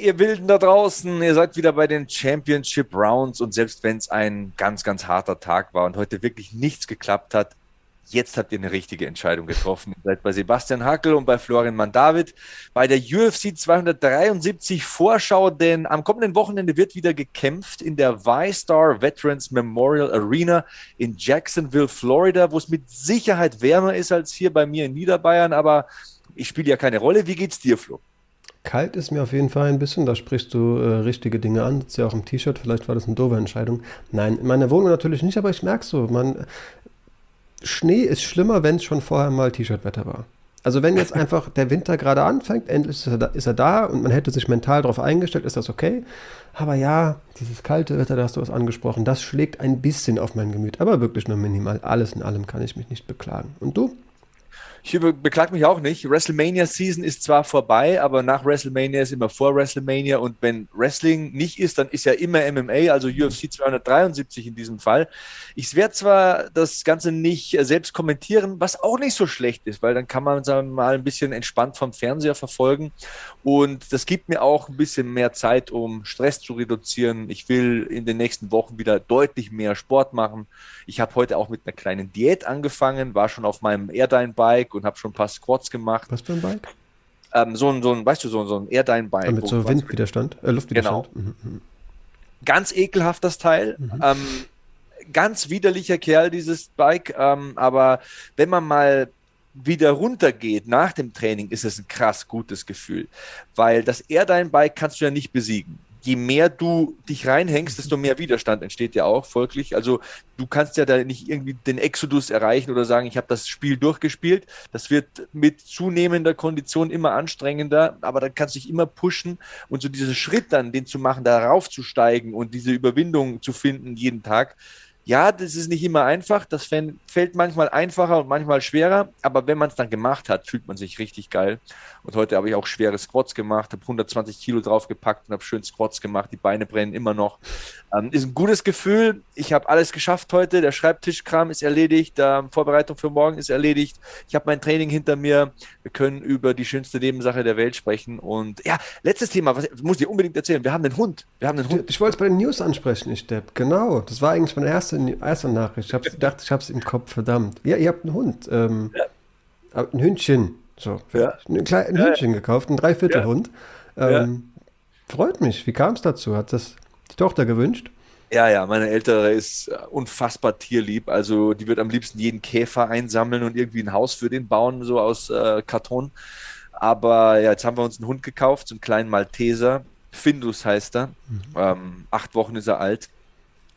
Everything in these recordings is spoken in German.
ihr Wilden da draußen, ihr seid wieder bei den Championship Rounds und selbst wenn es ein ganz, ganz harter Tag war und heute wirklich nichts geklappt hat, jetzt habt ihr eine richtige Entscheidung getroffen. Ihr seid bei Sebastian Hackel und bei Florian Mandavid bei der UFC 273 Vorschau, denn am kommenden Wochenende wird wieder gekämpft in der Y-Star Veterans Memorial Arena in Jacksonville, Florida, wo es mit Sicherheit wärmer ist als hier bei mir in Niederbayern, aber ich spiele ja keine Rolle. Wie geht's dir, Flo? Kalt ist mir auf jeden Fall ein bisschen, da sprichst du äh, richtige Dinge an. Das ist ja auch im T-Shirt, vielleicht war das eine doofe Entscheidung. Nein, in meiner Wohnung natürlich nicht, aber ich merke so, man, Schnee ist schlimmer, wenn es schon vorher mal T-Shirt-Wetter war. Also wenn jetzt einfach der Winter gerade anfängt, endlich ist er, da, ist er da und man hätte sich mental darauf eingestellt, ist das okay. Aber ja, dieses kalte Wetter, da hast du was angesprochen, das schlägt ein bisschen auf mein Gemüt, aber wirklich nur minimal. Alles in allem kann ich mich nicht beklagen. Und du? Ich beklag mich auch nicht. WrestleMania Season ist zwar vorbei, aber nach WrestleMania ist immer vor WrestleMania und wenn Wrestling nicht ist, dann ist ja immer MMA, also UFC 273 in diesem Fall. Ich werde zwar das Ganze nicht selbst kommentieren, was auch nicht so schlecht ist, weil dann kann man sagen, mal ein bisschen entspannt vom Fernseher verfolgen und das gibt mir auch ein bisschen mehr Zeit, um Stress zu reduzieren. Ich will in den nächsten Wochen wieder deutlich mehr Sport machen. Ich habe heute auch mit einer kleinen Diät angefangen, war schon auf meinem Airdyne-Bike Bike und habe schon ein paar Squats gemacht. Was für ein Bike? Ähm, so ein, so ein, weißt du, so, so ein Airdyne-Bike. Ah, mit so Windwiderstand, äh, Luftwiderstand. Genau. Mhm, mhm. Ganz ekelhaft das Teil. Mhm. Ähm, ganz widerlicher Kerl, dieses Bike. Ähm, aber wenn man mal wieder runtergeht nach dem Training, ist es ein krass gutes Gefühl. Weil das Airdyne-Bike kannst du ja nicht besiegen je mehr du dich reinhängst, desto mehr Widerstand entsteht ja auch folglich. Also du kannst ja da nicht irgendwie den Exodus erreichen oder sagen, ich habe das Spiel durchgespielt. Das wird mit zunehmender Kondition immer anstrengender, aber dann kannst du dich immer pushen und so diesen Schritt dann, den zu machen, darauf zu steigen und diese Überwindung zu finden jeden Tag. Ja, das ist nicht immer einfach. Das fällt manchmal einfacher und manchmal schwerer. Aber wenn man es dann gemacht hat, fühlt man sich richtig geil. Und heute habe ich auch schwere Squats gemacht, habe 120 Kilo draufgepackt und habe schön Squats gemacht. Die Beine brennen immer noch. Ähm, ist ein gutes Gefühl. Ich habe alles geschafft heute. Der Schreibtischkram ist erledigt. Die Vorbereitung für morgen ist erledigt. Ich habe mein Training hinter mir. Wir können über die schönste Nebensache der Welt sprechen. Und ja, letztes Thema, was muss ich dir unbedingt erzählen. Wir haben den Hund. Wir haben den Hund. Ich, ich wollte es bei den News ansprechen, ich Depp. Genau. Das war eigentlich meine erste, erste Nachricht. Ich habe gedacht, ich habe es im Kopf, verdammt. Ja, ihr habt einen Hund. Ähm, ja. Ein Hündchen. So, ja. ein kleines ja, Hündchen gekauft, ein Dreiviertelhund. Ähm, freut mich. Wie kam es dazu? Hat das die Tochter gewünscht? Ja, ja, meine Ältere ist äh, unfassbar tierlieb. Also die wird am liebsten jeden Käfer einsammeln und irgendwie ein Haus für den bauen, so aus äh, Karton. Aber ja, jetzt haben wir uns einen Hund gekauft, so einen kleinen Malteser. Findus heißt er. Mhm. Ähm, acht Wochen ist er alt.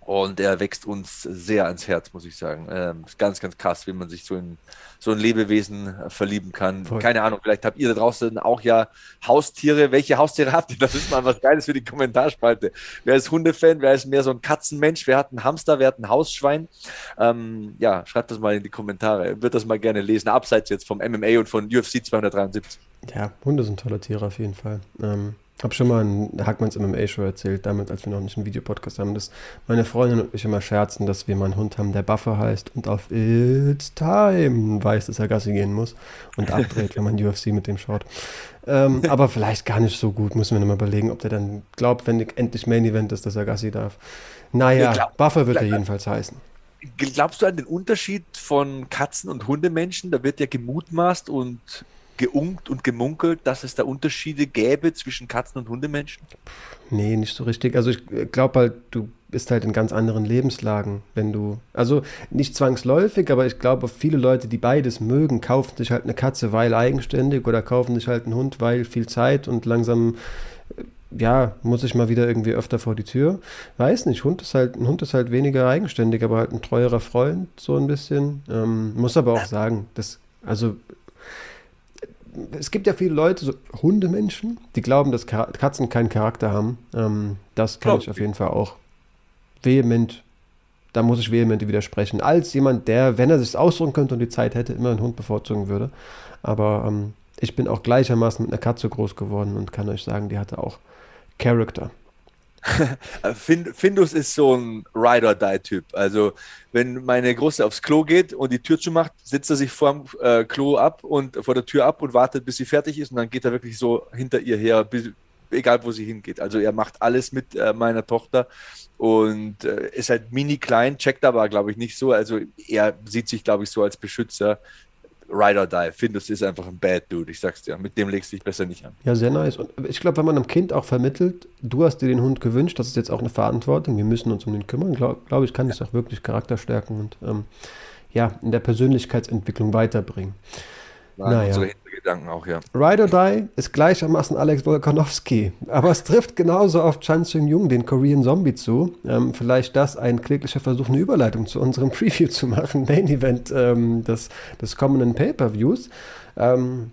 Und er wächst uns sehr ans Herz, muss ich sagen. Ähm, ganz, ganz krass, wie man sich so in so ein Lebewesen äh, verlieben kann. Voll. Keine Ahnung, vielleicht habt ihr da draußen auch ja Haustiere. Welche Haustiere habt ihr? Das ist mal was Geiles für die Kommentarspalte. Wer ist Hundefan? Wer ist mehr so ein Katzenmensch? Wer hat einen Hamster? Wer hat ein Hausschwein? Ähm, ja, schreibt das mal in die Kommentare. Wird das mal gerne lesen. Abseits jetzt vom MMA und von UFC 273. Ja, Hunde sind tolle Tiere auf jeden Fall. Ähm, habe schon mal in Hackmanns MMA-Show erzählt, damit, als wir noch nicht einen Videopodcast haben, dass meine Freundin und ich immer scherzen, dass wir mal einen Hund haben, der Buffer heißt und auf It's Time weiß, dass er Gassi gehen muss und abdreht, wenn man UFC mit dem schaut. Ähm, aber vielleicht gar nicht so gut, müssen wir nochmal überlegen, ob der dann glaubt, wenn endlich Main Event ist, dass er Gassi darf. Naja, glaub, Buffer wird er jedenfalls heißen. Glaubst du an den Unterschied von Katzen- und Hundemenschen? Da wird ja gemutmaßt und geunkt und gemunkelt, dass es da Unterschiede gäbe zwischen Katzen- und Hundemenschen? Nee, nicht so richtig. Also ich glaube halt, du bist halt in ganz anderen Lebenslagen, wenn du, also nicht zwangsläufig, aber ich glaube, viele Leute, die beides mögen, kaufen sich halt eine Katze, weil eigenständig oder kaufen sich halt einen Hund, weil viel Zeit und langsam, äh, ja, muss ich mal wieder irgendwie öfter vor die Tür. Weiß nicht, Hund ist halt, ein Hund ist halt weniger eigenständig, aber halt ein treuerer Freund, so ein bisschen. Ähm, muss aber auch sagen, das, also es gibt ja viele Leute, so Hundemenschen, die glauben, dass Katzen keinen Charakter haben. Ähm, das kann ich auf jeden Fall auch vehement, da muss ich vehement widersprechen. Als jemand, der, wenn er sich ausdrücken könnte und die Zeit hätte, immer einen Hund bevorzugen würde. Aber ähm, ich bin auch gleichermaßen mit einer Katze groß geworden und kann euch sagen, die hatte auch Charakter. Findus ist so ein Ride-or-Die-Typ. Also, wenn meine Große aufs Klo geht und die Tür zumacht, sitzt er sich vor dem äh, Klo ab und vor der Tür ab und wartet, bis sie fertig ist und dann geht er wirklich so hinter ihr her, bis, egal wo sie hingeht. Also, er macht alles mit äh, meiner Tochter und äh, ist halt mini klein, checkt aber, glaube ich, nicht so. Also, er sieht sich, glaube ich, so als Beschützer. Ride or Die. Findus ist einfach ein Bad Dude, ich sag's dir. Mit dem legst du dich besser nicht an. Ja, sehr nice. Und ich glaube, wenn man einem Kind auch vermittelt, du hast dir den Hund gewünscht, das ist jetzt auch eine Verantwortung, wir müssen uns um den kümmern, glaube glaub ich, kann es auch wirklich Charakter stärken und ähm, ja, in der Persönlichkeitsentwicklung weiterbringen. Naja. unsere Gedanken auch, ja. Ride or Die ist gleichermaßen Alex Volkanovski, aber es trifft genauso auf Chan Seung Jung, den Korean Zombie, zu. Ähm, vielleicht das ein kläglicher Versuch, eine Überleitung zu unserem Preview zu machen, Main Event ähm, des, des kommenden Pay-Per-Views. Ähm,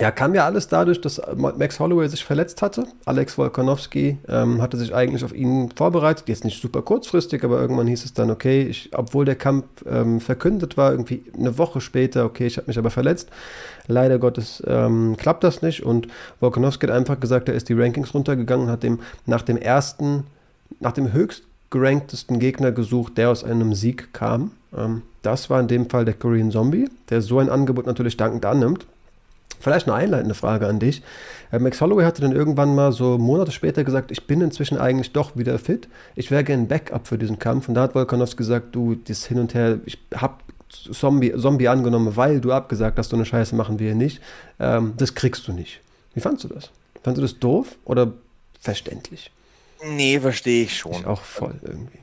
ja, kam ja alles dadurch, dass Max Holloway sich verletzt hatte. Alex Volkanovski ähm, hatte sich eigentlich auf ihn vorbereitet. Jetzt nicht super kurzfristig, aber irgendwann hieß es dann, okay, ich, obwohl der Kampf ähm, verkündet war, irgendwie eine Woche später, okay, ich habe mich aber verletzt. Leider Gottes ähm, klappt das nicht. Und Volkanovski hat einfach gesagt, er ist die Rankings runtergegangen, hat dem nach dem ersten, nach dem höchst geranktesten Gegner gesucht, der aus einem Sieg kam. Ähm, das war in dem Fall der Korean Zombie, der so ein Angebot natürlich dankend annimmt. Vielleicht eine einleitende Frage an dich. Äh, Max Holloway hatte dann irgendwann mal so Monate später gesagt, ich bin inzwischen eigentlich doch wieder fit. Ich wäre gerne ein Backup für diesen Kampf. Und da hat Volkanovski gesagt, du, das hin und her, ich habe Zombie, Zombie angenommen, weil du abgesagt hast, so eine Scheiße machen wir nicht. Ähm, das kriegst du nicht. Wie fandst du das? Fandst du das doof oder verständlich? Nee, verstehe ich schon. Ich auch voll irgendwie.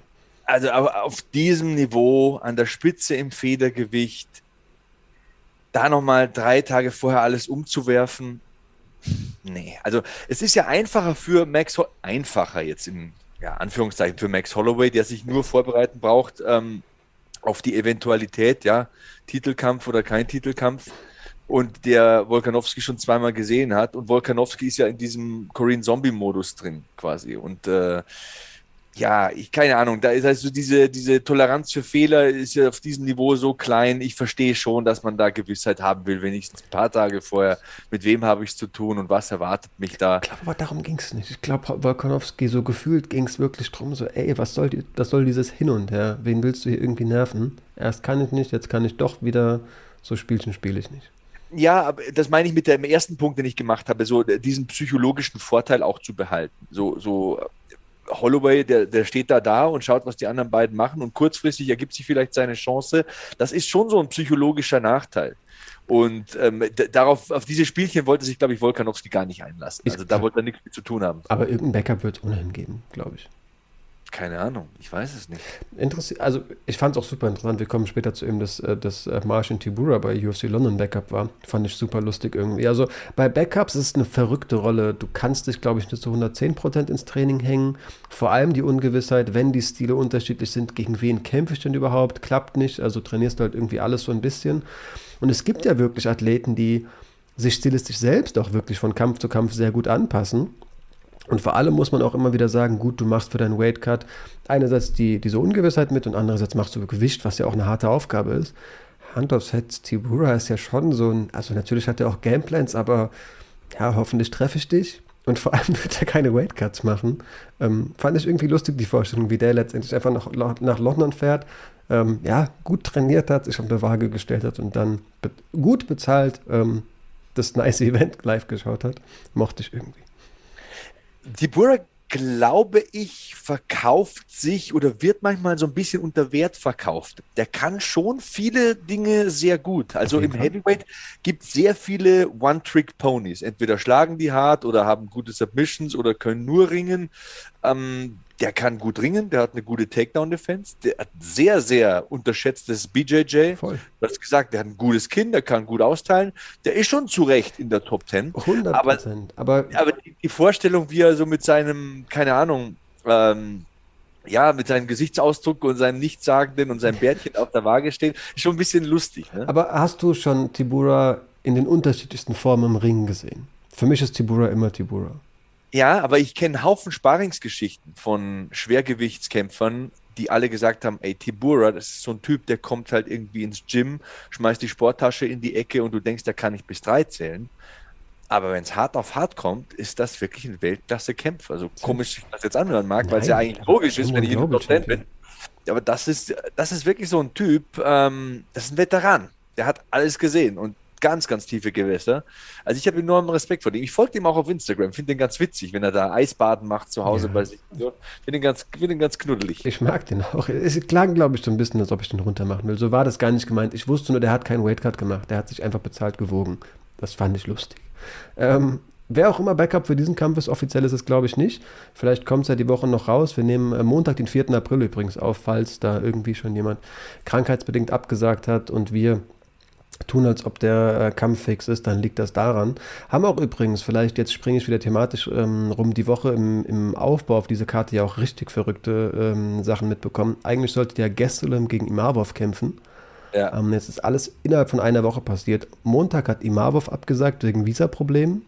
Also aber auf diesem Niveau, an der Spitze im Federgewicht, da nochmal drei Tage vorher alles umzuwerfen, nee. Also es ist ja einfacher für Max, Ho einfacher jetzt in ja, Anführungszeichen für Max Holloway, der sich nur vorbereiten braucht ähm, auf die Eventualität, ja, Titelkampf oder kein Titelkampf. Und der Volkanowski schon zweimal gesehen hat. Und Volkanowski ist ja in diesem Korean Zombie Modus drin quasi. Und äh, ja, ich keine Ahnung, da ist also diese, diese Toleranz für Fehler ist ja auf diesem Niveau so klein. Ich verstehe schon, dass man da Gewissheit haben will, wenn ich ein paar Tage vorher, mit wem habe ich es zu tun und was erwartet mich da. Ich glaube, aber darum ging es nicht. Ich glaube, Volkanowski, so gefühlt ging es wirklich drum, so, ey, was soll, die, was soll dieses Hin und Her? Wen willst du hier irgendwie nerven? Erst kann ich nicht, jetzt kann ich doch wieder, so Spielchen spiele ich nicht. Ja, aber das meine ich mit dem ersten Punkt, den ich gemacht habe, so diesen psychologischen Vorteil auch zu behalten. So, so Holloway, der, der steht da da und schaut, was die anderen beiden machen und kurzfristig ergibt sich vielleicht seine Chance. Das ist schon so ein psychologischer Nachteil. Und ähm, darauf, auf diese Spielchen wollte sich, glaube ich, Volkanowski gar nicht einlassen. Also da wollte er nichts mit zu tun haben. Aber irgendein Backup wird es ohnehin geben, glaube ich. Keine Ahnung, ich weiß es nicht. Interessi also ich fand es auch super interessant. Wir kommen später zu ihm, dass, äh, dass äh, Martian Tibura bei UFC London Backup war. Fand ich super lustig irgendwie. Also bei Backups ist es eine verrückte Rolle. Du kannst dich, glaube ich, nicht zu 110% ins Training hängen. Vor allem die Ungewissheit, wenn die Stile unterschiedlich sind, gegen wen kämpfe ich denn überhaupt? Klappt nicht. Also trainierst du halt irgendwie alles so ein bisschen. Und es gibt ja wirklich Athleten, die sich stilistisch selbst auch wirklich von Kampf zu Kampf sehr gut anpassen und vor allem muss man auch immer wieder sagen, gut, du machst für deinen Weightcut einerseits die, diese Ungewissheit mit und andererseits machst du Gewicht, was ja auch eine harte Aufgabe ist. Hand aufs Head, Tibura ist ja schon so ein, also natürlich hat er auch Gameplans, aber ja, hoffentlich treffe ich dich. Und vor allem wird er keine Weightcuts machen. Ähm, fand ich irgendwie lustig, die Vorstellung, wie der letztendlich einfach nach, nach London fährt, ähm, ja, gut trainiert hat, sich auf der Waage gestellt hat und dann be gut bezahlt ähm, das nice Event live geschaut hat. Mochte ich irgendwie. Die Burg, glaube ich, verkauft sich oder wird manchmal so ein bisschen unter Wert verkauft. Der kann schon viele Dinge sehr gut. Also im Heavyweight gibt es sehr viele One-Trick-Ponys. Entweder schlagen die hart oder haben gute Submissions oder können nur ringen. Ähm, der kann gut ringen, der hat eine gute Takedown-Defense, der hat sehr, sehr unterschätztes BJJ. Voll. Du hast gesagt, der hat ein gutes Kind, der kann gut austeilen. Der ist schon zu Recht in der Top 10. 100 Prozent. Aber, aber, aber die Vorstellung, wie er so mit seinem, keine Ahnung, ähm, ja, mit seinem Gesichtsausdruck und seinem Nichtssagenden und seinem Bärtchen auf der Waage steht, ist schon ein bisschen lustig. Ne? Aber hast du schon Tibura in den unterschiedlichsten Formen im Ring gesehen. Für mich ist Tibura immer Tibura. Ja, aber ich kenne Haufen Sparingsgeschichten von Schwergewichtskämpfern, die alle gesagt haben, ey, Tibura, das ist so ein Typ, der kommt halt irgendwie ins Gym, schmeißt die Sporttasche in die Ecke und du denkst, der kann nicht bis drei zählen. Aber wenn es hart auf hart kommt, ist das wirklich ein Weltklasse-Kämpfer. So komisch ich das jetzt anhören mag, weil es ja eigentlich logisch ist, wenn ich in 10 bin. Aber das ist, das ist wirklich so ein Typ, ähm, das ist ein Veteran. Der hat alles gesehen und ganz, ganz tiefe Gewässer. Also ich habe enormen Respekt vor dem. Ich folge ihm auch auf Instagram, finde den ganz witzig, wenn er da Eisbaden macht zu Hause ja. bei sich. Finde den, ganz, find den ganz knuddelig. Ich mag den auch. Es klang, glaube ich, so ein bisschen, als ob ich den runter machen will. So war das gar nicht gemeint. Ich wusste nur, der hat keinen Weightcut gemacht. Der hat sich einfach bezahlt gewogen. Das fand ich lustig. Ähm, Wer auch immer Backup für diesen Kampf ist, offiziell ist es glaube ich nicht. Vielleicht kommt es ja die Woche noch raus. Wir nehmen äh, Montag, den 4. April übrigens auf, falls da irgendwie schon jemand krankheitsbedingt abgesagt hat und wir tun, als ob der äh, Kampf fix ist, dann liegt das daran. Haben auch übrigens, vielleicht jetzt springe ich wieder thematisch ähm, rum, die Woche im, im, Aufbau auf diese Karte ja auch richtig verrückte ähm, Sachen mitbekommen. Eigentlich sollte der Gesselem gegen Imavov kämpfen. Ja. Ähm, jetzt ist alles innerhalb von einer Woche passiert. Montag hat Imavov abgesagt wegen Visaproblemen.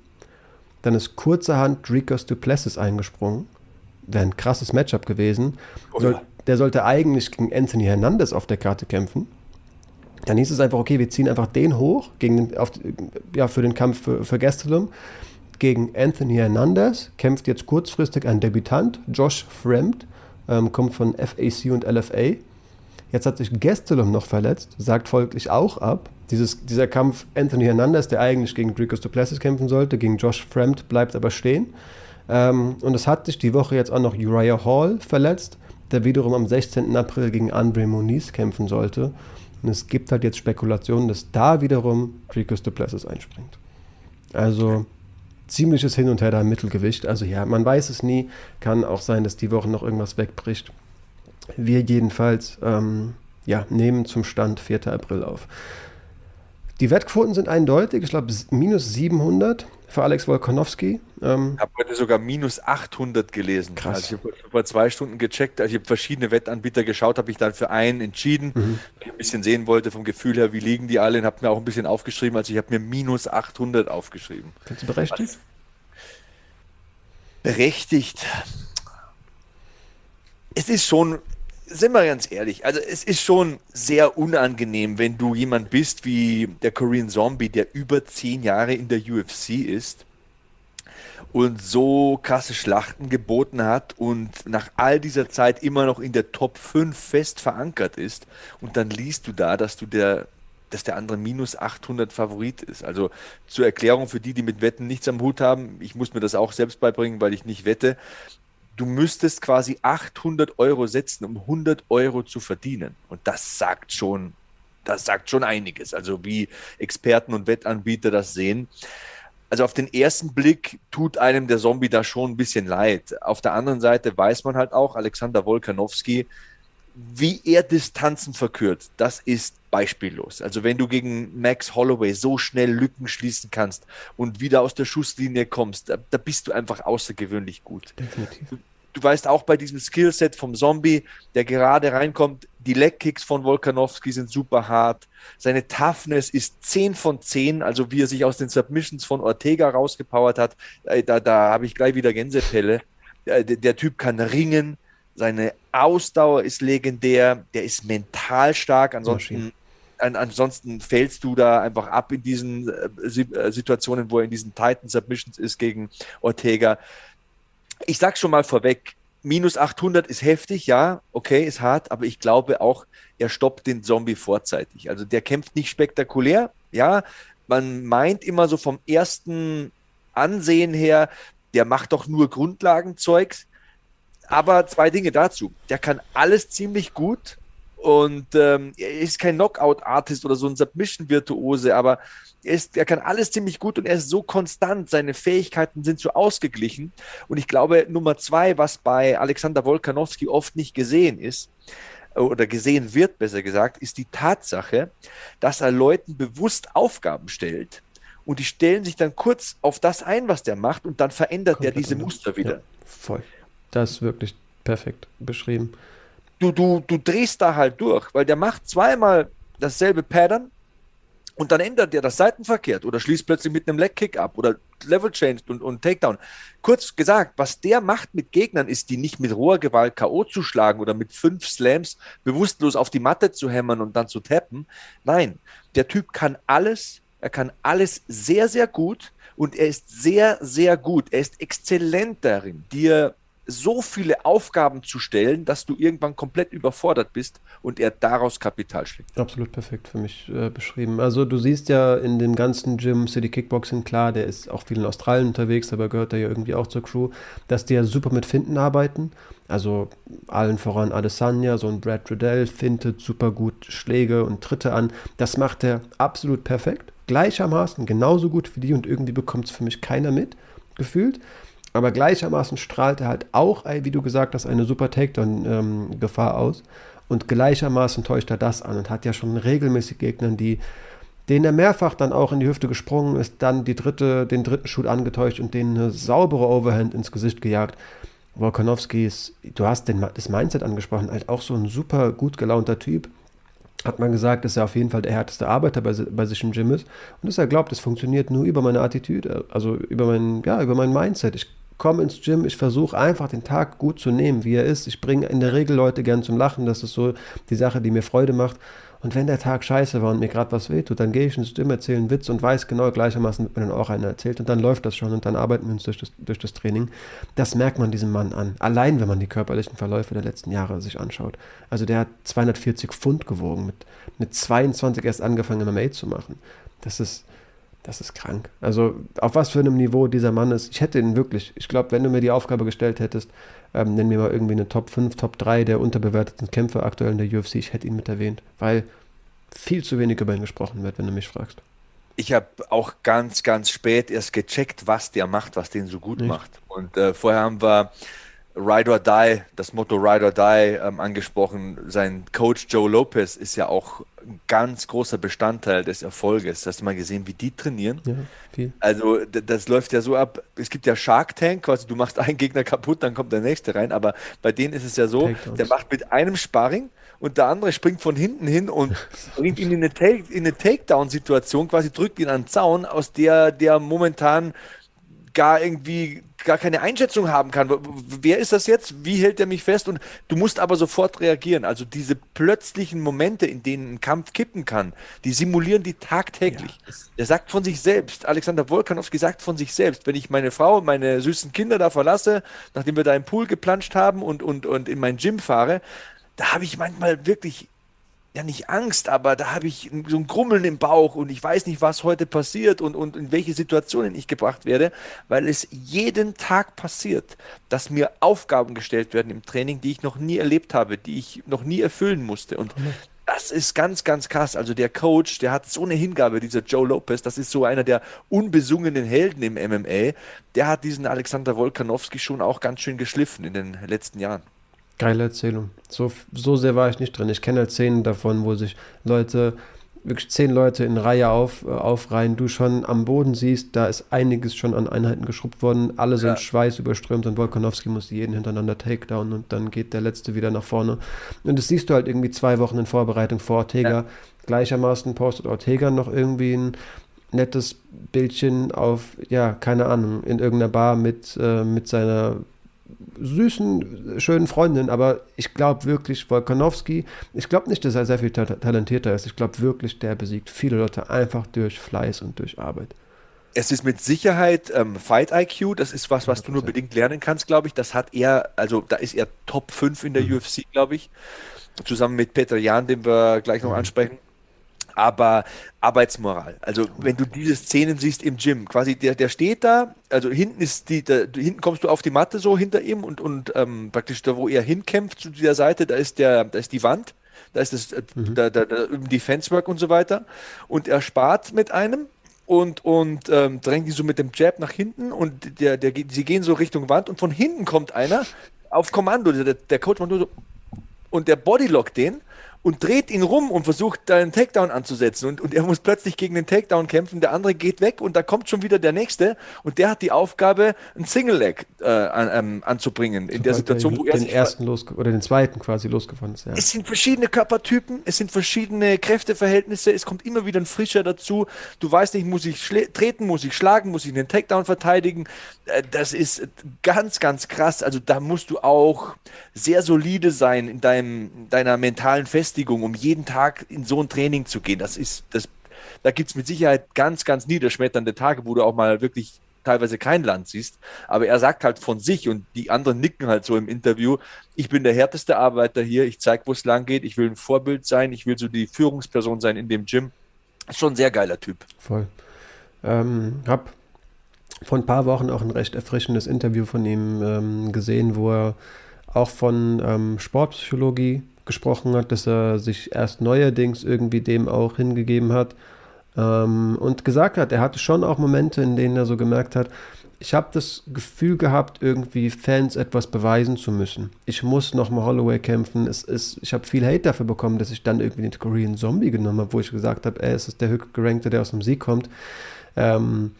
Dann ist kurzerhand Dricos Duplessis eingesprungen. Wäre ein krasses Matchup gewesen. Oh, Soll, der sollte eigentlich gegen Anthony Hernandez auf der Karte kämpfen. Dann hieß es einfach, okay, wir ziehen einfach den hoch gegen auf, ja, für den Kampf für, für Gastelum. Gegen Anthony Hernandez kämpft jetzt kurzfristig ein Debütant, Josh Fremd, ähm, kommt von FAC und LFA. Jetzt hat sich Gastelum noch verletzt, sagt folglich auch ab. Dieses, dieser Kampf Anthony Hernandez, der eigentlich gegen Dricus Duplessis kämpfen sollte, gegen Josh Fremd bleibt aber stehen. Ähm, und es hat sich die Woche jetzt auch noch Uriah Hall verletzt, der wiederum am 16. April gegen Andre Moniz kämpfen sollte. Und es gibt halt jetzt Spekulationen, dass da wiederum Dricus Duplessis einspringt. Also ziemliches Hin und Her da im Mittelgewicht. Also ja, man weiß es nie. Kann auch sein, dass die Woche noch irgendwas wegbricht. Wir jedenfalls ähm, ja, nehmen zum Stand 4. April auf. Die Wettquoten sind eindeutig. Ich glaube, minus 700 für Alex Wolkonowski. Ähm, ich habe heute sogar minus 800 gelesen. Krass. Also ich habe vor zwei Stunden gecheckt. Also ich habe verschiedene Wettanbieter geschaut, habe ich dann für einen entschieden, mhm. weil ich ein bisschen sehen wollte vom Gefühl her, wie liegen die alle und habe mir auch ein bisschen aufgeschrieben. Also ich habe mir minus 800 aufgeschrieben. Findest du berechtigt? Was? Berechtigt. Es ist schon sind wir ganz ehrlich, also es ist schon sehr unangenehm, wenn du jemand bist wie der Korean Zombie, der über zehn Jahre in der UFC ist und so krasse Schlachten geboten hat und nach all dieser Zeit immer noch in der Top 5 fest verankert ist und dann liest du da, dass du der dass der andere minus 800 Favorit ist. Also zur Erklärung für die, die mit Wetten nichts am Hut haben, ich muss mir das auch selbst beibringen, weil ich nicht wette du müsstest quasi 800 Euro setzen, um 100 Euro zu verdienen. Und das sagt schon, das sagt schon einiges. Also wie Experten und Wettanbieter das sehen. Also auf den ersten Blick tut einem der Zombie da schon ein bisschen leid. Auf der anderen Seite weiß man halt auch, Alexander Wolkanowski, wie er Distanzen verkürzt, das ist beispiellos. Also wenn du gegen Max Holloway so schnell Lücken schließen kannst und wieder aus der Schusslinie kommst, da, da bist du einfach außergewöhnlich gut. Definitiv. Du, du weißt auch bei diesem Skillset vom Zombie, der gerade reinkommt, die Leg-Kicks von Volkanowski sind super hart. Seine Toughness ist 10 von 10, also wie er sich aus den Submissions von Ortega rausgepowert hat, äh, da, da habe ich gleich wieder Gänsepelle. Äh, der, der Typ kann ringen, seine Ausdauer ist legendär, der ist mental stark, ansonsten an, ansonsten fällst du da einfach ab in diesen äh, äh, Situationen, wo er in diesen Titan Submissions ist gegen Ortega. Ich sag schon mal vorweg, minus 800 ist heftig, ja, okay, ist hart, aber ich glaube auch, er stoppt den Zombie vorzeitig. Also der kämpft nicht spektakulär, ja, man meint immer so vom ersten Ansehen her, der macht doch nur Grundlagenzeugs. Aber zwei Dinge dazu. Der kann alles ziemlich gut, und ähm, er ist kein Knockout-Artist oder so ein Submission-Virtuose, aber er, ist, er kann alles ziemlich gut und er ist so konstant. Seine Fähigkeiten sind so ausgeglichen. Und ich glaube, Nummer zwei, was bei Alexander Wolkanowski oft nicht gesehen ist, oder gesehen wird, besser gesagt, ist die Tatsache, dass er Leuten bewusst Aufgaben stellt und die stellen sich dann kurz auf das ein, was der macht und dann verändert er diese Muster wieder. Ja, voll. Das ist wirklich perfekt beschrieben du, du, du drehst da halt durch, weil der macht zweimal dasselbe Pattern Und dann ändert er das Seitenverkehrt oder schließt plötzlich mit einem Leg-Kick ab oder Level Change und, und Takedown. Kurz gesagt, was der macht mit Gegnern, ist, die nicht mit roher Gewalt K.O. zu schlagen oder mit fünf Slams bewusstlos auf die Matte zu hämmern und dann zu tappen. Nein, der Typ kann alles, er kann alles sehr, sehr gut und er ist sehr, sehr gut. Er ist exzellent darin, dir so viele Aufgaben zu stellen, dass du irgendwann komplett überfordert bist und er daraus Kapital schlägt. Absolut perfekt für mich äh, beschrieben. Also du siehst ja in dem ganzen Gym City Kickboxing, klar, der ist auch viel in Australien unterwegs, aber gehört da ja irgendwie auch zur Crew, dass die ja super mit Finden arbeiten. Also allen voran Adesanya, so ein Brad Riddell findet super gut Schläge und Tritte an. Das macht er absolut perfekt. Gleichermaßen genauso gut wie die und irgendwie bekommt es für mich keiner mit, gefühlt. Aber gleichermaßen strahlt er halt auch, wie du gesagt hast, eine super Takedown-Gefahr aus. Und gleichermaßen täuscht er das an und hat ja schon regelmäßig Gegnern, die, denen er mehrfach dann auch in die Hüfte gesprungen ist, dann die dritte, den dritten Shoot angetäuscht und denen eine saubere Overhand ins Gesicht gejagt. Volkanovski ist, du hast den, das Mindset angesprochen, halt auch so ein super gut gelaunter Typ. Hat man gesagt, dass er auf jeden Fall der härteste Arbeiter bei, bei sich im Gym ist und dass er glaubt, es funktioniert nur über meine Attitüde, also über mein, ja, über mein Mindset. Ich komme ins Gym, ich versuche einfach den Tag gut zu nehmen, wie er ist. Ich bringe in der Regel Leute gern zum Lachen. Das ist so die Sache, die mir Freude macht. Und wenn der Tag scheiße war und mir gerade was wehtut, dann gehe ich ins Gym, erzähle einen Witz und weiß genau gleichermaßen, mir dann auch einer erzählt. Und dann läuft das schon und dann arbeiten wir uns durch das, durch das Training. Das merkt man diesem Mann an. Allein, wenn man die körperlichen Verläufe der letzten Jahre sich anschaut. Also der hat 240 Pfund gewogen, mit, mit 22 erst angefangen, MMA zu machen. Das ist, das ist krank. Also auf was für einem Niveau dieser Mann ist. Ich hätte ihn wirklich, ich glaube, wenn du mir die Aufgabe gestellt hättest, ähm, nenn mir mal irgendwie eine Top 5, Top 3 der unterbewerteten Kämpfer aktuell in der UFC, ich hätte ihn mit erwähnt, weil viel zu wenig über ihn gesprochen wird, wenn du mich fragst. Ich habe auch ganz, ganz spät erst gecheckt, was der macht, was den so gut Nicht? macht. Und äh, vorher haben wir Ride or Die, das Motto Ride or Die ähm, angesprochen. Sein Coach Joe Lopez ist ja auch ein ganz großer Bestandteil des Erfolges. Hast du mal gesehen, wie die trainieren? Ja, viel. Also das läuft ja so ab. Es gibt ja Shark Tank, quasi du machst einen Gegner kaputt, dann kommt der nächste rein. Aber bei denen ist es ja so, der macht mit einem Sparring und der andere springt von hinten hin und bringt ihn in eine, Take, eine Takedown-Situation, quasi drückt ihn an den Zaun, aus der der momentan gar irgendwie gar keine Einschätzung haben kann. Wer ist das jetzt? Wie hält er mich fest? Und du musst aber sofort reagieren. Also diese plötzlichen Momente, in denen ein Kampf kippen kann, die simulieren die tagtäglich. Ja. Er sagt von sich selbst, Alexander Wolkanowski sagt von sich selbst, wenn ich meine Frau, meine süßen Kinder da verlasse, nachdem wir da im Pool geplanscht haben und, und, und in mein Gym fahre, da habe ich manchmal wirklich ja nicht Angst, aber da habe ich so ein Grummeln im Bauch und ich weiß nicht, was heute passiert und, und in welche Situationen ich gebracht werde, weil es jeden Tag passiert, dass mir Aufgaben gestellt werden im Training, die ich noch nie erlebt habe, die ich noch nie erfüllen musste. Und das ist ganz, ganz krass. Also der Coach, der hat so eine Hingabe, dieser Joe Lopez, das ist so einer der unbesungenen Helden im MMA. Der hat diesen Alexander Wolkanowski schon auch ganz schön geschliffen in den letzten Jahren. Geile Erzählung. So, so sehr war ich nicht drin. Ich kenne halt Szenen davon, wo sich Leute, wirklich zehn Leute in Reihe auf, äh, aufreihen, du schon am Boden siehst, da ist einiges schon an Einheiten geschrubbt worden, alle sind ja. Schweiß überströmt und Volkanowski muss jeden hintereinander Takedown und dann geht der letzte wieder nach vorne. Und das siehst du halt irgendwie zwei Wochen in Vorbereitung vor Ortega. Ja. Gleichermaßen postet Ortega noch irgendwie ein nettes Bildchen auf, ja, keine Ahnung, in irgendeiner Bar mit, äh, mit seiner süßen, schönen Freundin, aber ich glaube wirklich, Wolkanowski, ich glaube nicht, dass er sehr viel talentierter ist. Ich glaube wirklich, der besiegt viele Leute einfach durch Fleiß und durch Arbeit. Es ist mit Sicherheit ähm, Fight IQ, das ist was, was du nur bedingt lernen kannst, glaube ich. Das hat er, also da ist er Top 5 in der mhm. UFC, glaube ich. Zusammen mit Peter Jan, den wir gleich noch mhm. ansprechen aber Arbeitsmoral. Also wenn du diese Szenen siehst im Gym, quasi der, der steht da, also hinten ist die, da, hinten kommst du auf die Matte so hinter ihm und, und ähm, praktisch da, wo er hinkämpft zu dieser Seite, da ist der, da ist die Wand, da ist das, äh, mhm. da, da, da die Fencework und so weiter. Und er spart mit einem und, und ähm, drängt ihn so mit dem Jab nach hinten und der, der, sie gehen so Richtung Wand und von hinten kommt einer auf Kommando, der, der Coach macht nur so und der bodylockt den und dreht ihn rum und versucht, einen Takedown anzusetzen. Und, und er muss plötzlich gegen den Takedown kämpfen. Der andere geht weg und da kommt schon wieder der nächste. Und der hat die Aufgabe, ein Single Leg äh, an, ähm, anzubringen. In der Situation, wo er den ersten los oder den zweiten quasi losgefahren ist. Ja. Es sind verschiedene Körpertypen, es sind verschiedene Kräfteverhältnisse. Es kommt immer wieder ein Frischer dazu. Du weißt nicht, muss ich treten, muss ich schlagen, muss ich den Takedown verteidigen. Äh, das ist ganz, ganz krass. Also da musst du auch sehr solide sein in deinem, deiner mentalen Feststellung Beschäftigung, um jeden Tag in so ein Training zu gehen. Das ist, das, da gibt es mit Sicherheit ganz, ganz niederschmetternde Tage, wo du auch mal wirklich teilweise kein Land siehst. Aber er sagt halt von sich und die anderen nicken halt so im Interview, ich bin der härteste Arbeiter hier, ich zeige, wo es lang geht, ich will ein Vorbild sein, ich will so die Führungsperson sein in dem Gym. Ist schon ein sehr geiler Typ. Voll. Ähm, hab vor ein paar Wochen auch ein recht erfrischendes Interview von ihm ähm, gesehen, wo er auch von ähm, Sportpsychologie gesprochen hat, dass er sich erst neuerdings irgendwie dem auch hingegeben hat ähm, und gesagt hat, er hatte schon auch Momente, in denen er so gemerkt hat, ich habe das Gefühl gehabt, irgendwie Fans etwas beweisen zu müssen. Ich muss nochmal Holloway kämpfen. Es ist, ich habe viel Hate dafür bekommen, dass ich dann irgendwie den Korean Zombie genommen habe, wo ich gesagt habe, es ist der höchstgerankte, der aus dem Sieg kommt. Ähm,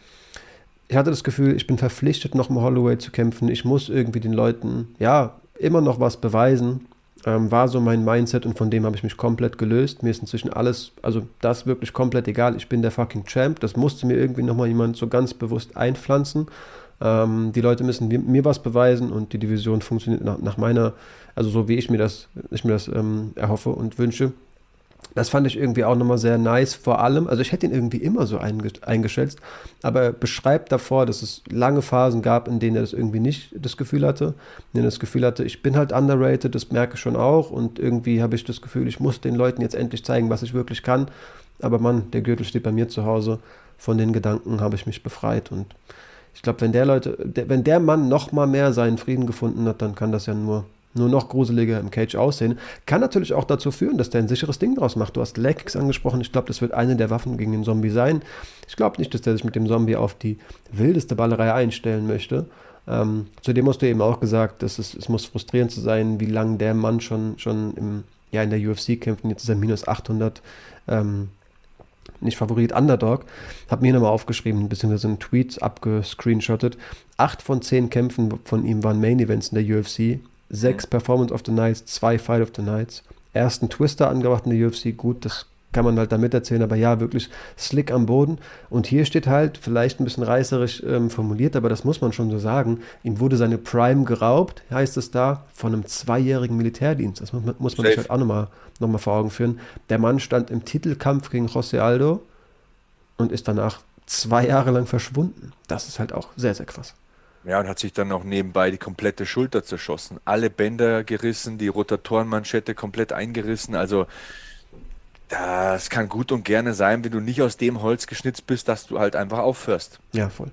ich hatte das Gefühl, ich bin verpflichtet, nochmal Holloway zu kämpfen. Ich muss irgendwie den Leuten, ja, immer noch was beweisen ähm, war so mein Mindset und von dem habe ich mich komplett gelöst. Mir ist inzwischen alles, also das wirklich komplett egal. Ich bin der fucking Champ. Das musste mir irgendwie nochmal jemand so ganz bewusst einpflanzen. Ähm, die Leute müssen mir, was beweisen und die Division funktioniert nach, nach, meiner, also so wie ich mir das, ich mir das ähm, erhoffe und wünsche. Das fand ich irgendwie auch nochmal sehr nice. Vor allem, also ich hätte ihn irgendwie immer so eingeschätzt, aber er beschreibt davor, dass es lange Phasen gab, in denen er das irgendwie nicht das Gefühl hatte, in denen er das Gefühl hatte, ich bin halt underrated, das merke ich schon auch und irgendwie habe ich das Gefühl, ich muss den Leuten jetzt endlich zeigen, was ich wirklich kann. Aber Mann, der Gürtel steht bei mir zu Hause. Von den Gedanken habe ich mich befreit und ich glaube, wenn der Leute, der, wenn der Mann noch mal mehr seinen Frieden gefunden hat, dann kann das ja nur nur noch gruseliger im Cage aussehen. Kann natürlich auch dazu führen, dass der ein sicheres Ding draus macht. Du hast Legs angesprochen. Ich glaube, das wird eine der Waffen gegen den Zombie sein. Ich glaube nicht, dass der sich mit dem Zombie auf die wildeste Ballerei einstellen möchte. Ähm, zudem hast du eben auch gesagt, dass es, es muss frustrierend zu sein, wie lange der Mann schon, schon im, ja, in der UFC kämpft. Und jetzt ist er minus 800. Ähm, nicht Favorit, Underdog. Hab mir nochmal aufgeschrieben, beziehungsweise einen Tweet abgescreenshottet. Acht von zehn Kämpfen von ihm waren Main Events in der UFC sechs Performance of the Nights, zwei Fight of the Nights. Ersten Twister angebracht in der UFC, gut, das kann man halt damit erzählen, aber ja, wirklich slick am Boden. Und hier steht halt, vielleicht ein bisschen reißerisch ähm, formuliert, aber das muss man schon so sagen, ihm wurde seine Prime geraubt, heißt es da, von einem zweijährigen Militärdienst. Das muss man, muss man sich halt auch nochmal noch mal vor Augen führen. Der Mann stand im Titelkampf gegen José Aldo und ist danach zwei Jahre lang verschwunden. Das ist halt auch sehr, sehr krass. Ja, und hat sich dann auch nebenbei die komplette Schulter zerschossen. Alle Bänder gerissen, die Rotatorenmanschette komplett eingerissen. Also das kann gut und gerne sein, wenn du nicht aus dem Holz geschnitzt bist, dass du halt einfach aufhörst. Ja, voll.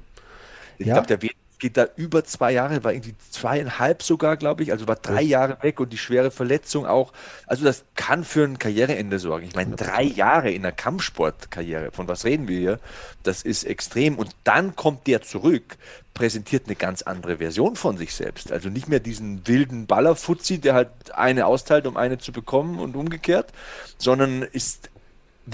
Ich ja. glaube, der geht da über zwei Jahre, war irgendwie zweieinhalb sogar, glaube ich, also war drei Jahre weg und die schwere Verletzung auch. Also das kann für ein Karriereende sorgen. Ich meine, drei Jahre in der Kampfsportkarriere, von was reden wir hier? Das ist extrem. Und dann kommt der zurück, präsentiert eine ganz andere Version von sich selbst. Also nicht mehr diesen wilden Ballerfuzzi, der halt eine austeilt, um eine zu bekommen und umgekehrt, sondern ist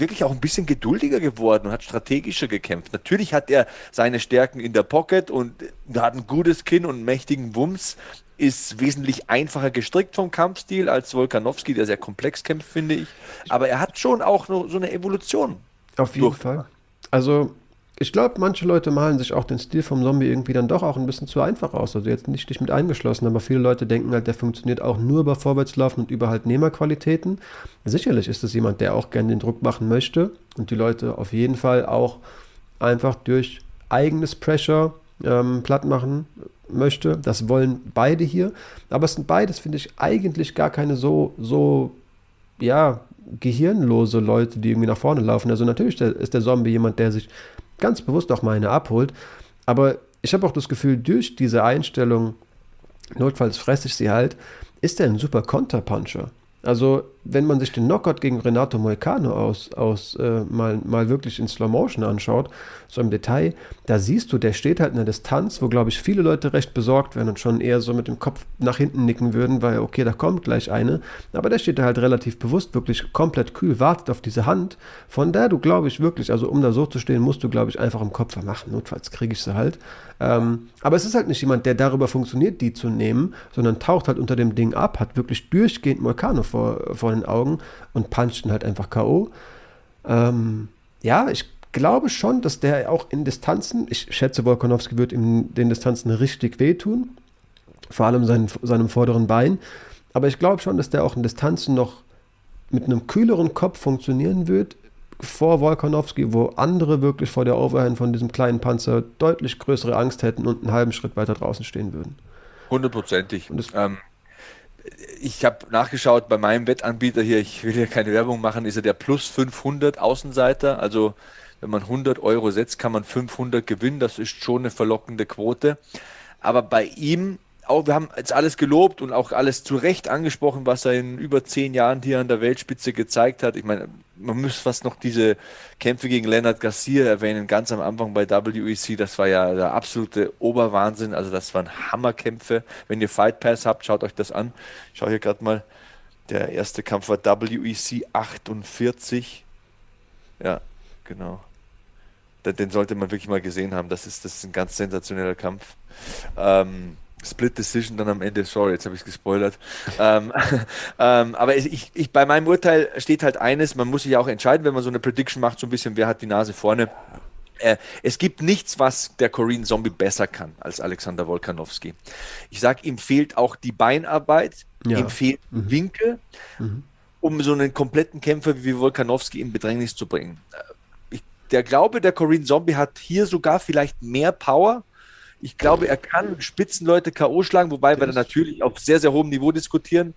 wirklich auch ein bisschen geduldiger geworden und hat strategischer gekämpft. Natürlich hat er seine Stärken in der Pocket und hat ein gutes Kinn und einen mächtigen Wumms, ist wesentlich einfacher gestrickt vom Kampfstil als Volkanowski, der sehr komplex kämpft, finde ich. Aber er hat schon auch so eine Evolution. Auf jeden Fall. Also ich glaube, manche Leute malen sich auch den Stil vom Zombie irgendwie dann doch auch ein bisschen zu einfach aus. Also jetzt nicht dich mit eingeschlossen, aber viele Leute denken halt, der funktioniert auch nur über Vorwärtslaufen und über halt Nehmerqualitäten. Sicherlich ist es jemand, der auch gerne den Druck machen möchte und die Leute auf jeden Fall auch einfach durch eigenes Pressure ähm, platt machen möchte. Das wollen beide hier. Aber es sind beides, finde ich, eigentlich gar keine so, so, ja, gehirnlose Leute, die irgendwie nach vorne laufen. Also natürlich ist der Zombie jemand, der sich ganz bewusst auch mal eine abholt. Aber ich habe auch das Gefühl, durch diese Einstellung, notfalls fresse ich sie halt, ist er ein super Konterpuncher. Also wenn man sich den Knockout gegen Renato Moicano aus, aus äh, mal, mal wirklich in Slow Motion anschaut, so im Detail, da siehst du, der steht halt in der Distanz, wo, glaube ich, viele Leute recht besorgt werden und schon eher so mit dem Kopf nach hinten nicken würden, weil, okay, da kommt gleich eine. Aber der steht da halt relativ bewusst, wirklich komplett kühl, wartet auf diese Hand, von der du, glaube ich, wirklich, also um da so zu stehen, musst du, glaube ich, einfach im Kopf machen. Notfalls kriege ich sie halt. Ähm, aber es ist halt nicht jemand, der darüber funktioniert, die zu nehmen, sondern taucht halt unter dem Ding ab, hat wirklich durchgehend Moicano vor, vor den Augen und puncht ihn halt einfach K.O. Ähm, ja, ich glaube schon, dass der auch in Distanzen, ich schätze, Volkanowski wird in den Distanzen richtig wehtun, vor allem seinen, seinem vorderen Bein. Aber ich glaube schon, dass der auch in Distanzen noch mit einem kühleren Kopf funktionieren wird, vor Volkanowski, wo andere wirklich vor der Overhand von diesem kleinen Panzer deutlich größere Angst hätten und einen halben Schritt weiter draußen stehen würden. Hundertprozentig. Ähm, ich habe nachgeschaut bei meinem Wettanbieter hier, ich will ja keine Werbung machen, ist er der plus 500 Außenseiter. Also wenn man 100 Euro setzt, kann man 500 gewinnen. Das ist schon eine verlockende Quote. Aber bei ihm, auch, wir haben jetzt alles gelobt und auch alles zu Recht angesprochen, was er in über zehn Jahren hier an der Weltspitze gezeigt hat. Ich meine, man muss fast noch diese Kämpfe gegen Leonard Garcia erwähnen, ganz am Anfang bei WEC. Das war ja der absolute Oberwahnsinn. Also, das waren Hammerkämpfe. Wenn ihr Fight Pass habt, schaut euch das an. Ich schaue hier gerade mal. Der erste Kampf war WEC 48. Ja, genau. Den sollte man wirklich mal gesehen haben. Das ist, das ist ein ganz sensationeller Kampf. Ähm, Split Decision dann am Ende, sorry, jetzt habe ich es gespoilert. ähm, ähm, aber ich, ich, bei meinem Urteil steht halt eines, man muss sich auch entscheiden, wenn man so eine Prediction macht, so ein bisschen, wer hat die Nase vorne. Äh, es gibt nichts, was der Korean Zombie besser kann als Alexander Wolkanowski. Ich sage, ihm fehlt auch die Beinarbeit, ja. ihm fehlt mhm. Winkel, mhm. um so einen kompletten Kämpfer wie Wolkanowski in Bedrängnis zu bringen. Ich, der Glaube, der Korean Zombie hat hier sogar vielleicht mehr Power, ich glaube, er kann Spitzenleute K.O. schlagen, wobei wir dann natürlich auf sehr, sehr hohem Niveau diskutieren.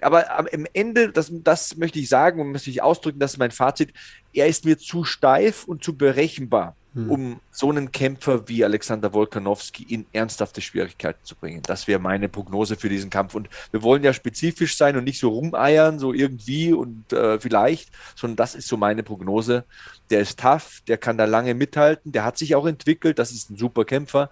Aber am Ende, das, das möchte ich sagen und möchte ich ausdrücken, das ist mein Fazit, er ist mir zu steif und zu berechenbar, hm. um so einen Kämpfer wie Alexander Wolkanowski in ernsthafte Schwierigkeiten zu bringen. Das wäre meine Prognose für diesen Kampf. Und wir wollen ja spezifisch sein und nicht so rumeiern, so irgendwie und äh, vielleicht, sondern das ist so meine Prognose. Der ist tough, der kann da lange mithalten, der hat sich auch entwickelt, das ist ein super Kämpfer.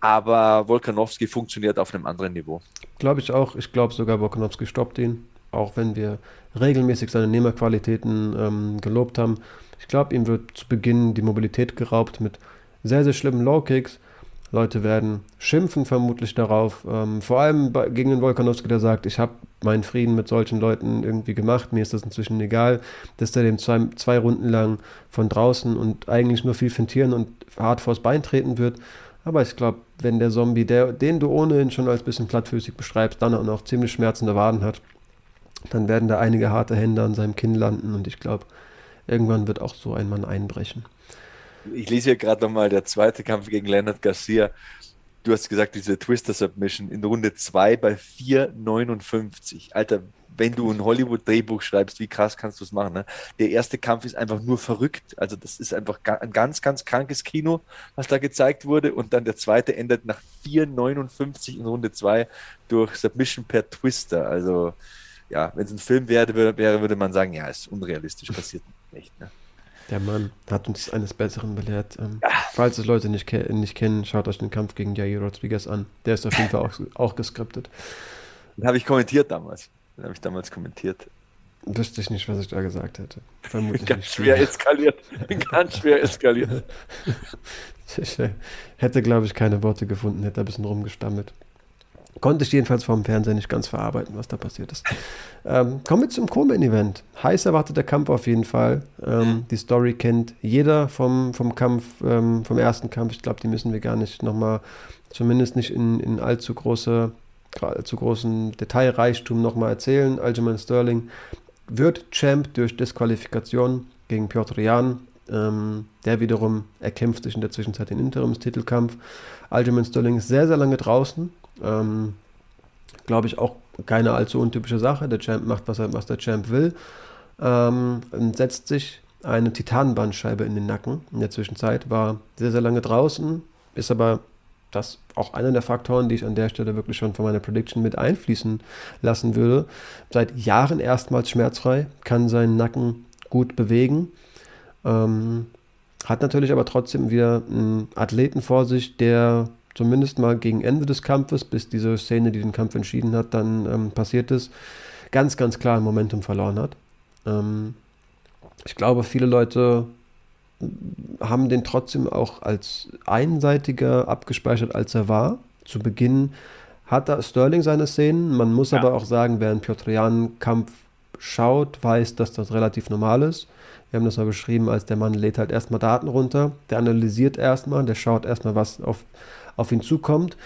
Aber Volkanowski funktioniert auf einem anderen Niveau. Glaube ich auch. Ich glaube sogar, Volkanowski stoppt ihn. Auch wenn wir regelmäßig seine Nehmerqualitäten ähm, gelobt haben. Ich glaube, ihm wird zu Beginn die Mobilität geraubt mit sehr, sehr schlimmen Low-Kicks. Leute werden schimpfen vermutlich darauf. Ähm, vor allem bei, gegen den Volkanowski, der sagt, ich habe meinen Frieden mit solchen Leuten irgendwie gemacht. Mir ist das inzwischen egal, dass der dem zwei, zwei Runden lang von draußen und eigentlich nur viel fintieren und hart vors Bein treten wird. Aber ich glaube, wenn der Zombie, der, den du ohnehin schon als bisschen plattfüßig beschreibst, dann auch noch ziemlich schmerzende Waden hat, dann werden da einige harte Hände an seinem Kinn landen und ich glaube, irgendwann wird auch so ein Mann einbrechen. Ich lese hier gerade nochmal der zweite Kampf gegen Leonard Garcia. Du hast gesagt, diese Twister Submission in Runde 2 bei 4,59. Alter, wenn du ein Hollywood-Drehbuch schreibst, wie krass kannst du es machen? Ne? Der erste Kampf ist einfach nur verrückt. Also das ist einfach ein ganz, ganz krankes Kino, was da gezeigt wurde. Und dann der zweite endet nach 4,59 in Runde 2 durch Submission per Twister. Also ja, wenn es ein Film wäre, wäre, würde man sagen, ja, ist unrealistisch, passiert nicht. Ne? Der Mann hat uns eines Besseren belehrt. Ähm, ja. Falls es Leute nicht, ke nicht kennen, schaut euch den Kampf gegen Jair Rodriguez an. Der ist auf jeden Fall auch, auch geskriptet. Den habe ich kommentiert damals. Den habe ich damals kommentiert. Wüsste ich nicht, was ich da gesagt hätte. Vermutlich Ganz schwer viel. eskaliert. Ganz schwer eskaliert. ich äh, hätte, glaube ich, keine Worte gefunden, hätte ein bisschen rumgestammelt. Konnte ich jedenfalls vom Fernseher nicht ganz verarbeiten, was da passiert ist. Ähm, kommen wir zum Co-Main-Event. Heiß erwartet der Kampf auf jeden Fall. Ähm, die Story kennt jeder vom, vom Kampf, ähm, vom ersten Kampf. Ich glaube, die müssen wir gar nicht nochmal, zumindest nicht in, in allzu große zu großen Detailreichtum nochmal erzählen. Aljamain Sterling wird Champ durch Disqualifikation gegen Piotr Jan. Ähm, der wiederum erkämpft sich in der Zwischenzeit den Interimstitelkampf. Aljamain Sterling ist sehr, sehr lange draußen. Ähm, Glaube ich auch keine allzu untypische Sache. Der Champ macht, was, er, was der Champ will. Ähm, setzt sich eine Titanbandscheibe in den Nacken. In der Zwischenzeit war sehr, sehr lange draußen, ist aber das auch einer der Faktoren, die ich an der Stelle wirklich schon von meiner Prediction mit einfließen lassen würde. Seit Jahren erstmals schmerzfrei, kann seinen Nacken gut bewegen. Ähm, hat natürlich aber trotzdem wieder einen Athleten vor sich, der zumindest mal gegen Ende des Kampfes, bis diese Szene, die den Kampf entschieden hat, dann ähm, passiert ist, ganz, ganz klar ein Momentum verloren hat. Ähm, ich glaube, viele Leute haben den trotzdem auch als einseitiger abgespeichert, als er war. Zu Beginn hat Sterling seine Szenen. Man muss ja. aber auch sagen, wer einen Piotrian-Kampf schaut, weiß, dass das relativ normal ist. Wir haben das mal beschrieben, als der Mann lädt halt erstmal Daten runter, der analysiert erstmal, der schaut erstmal, was auf, auf ihn zukommt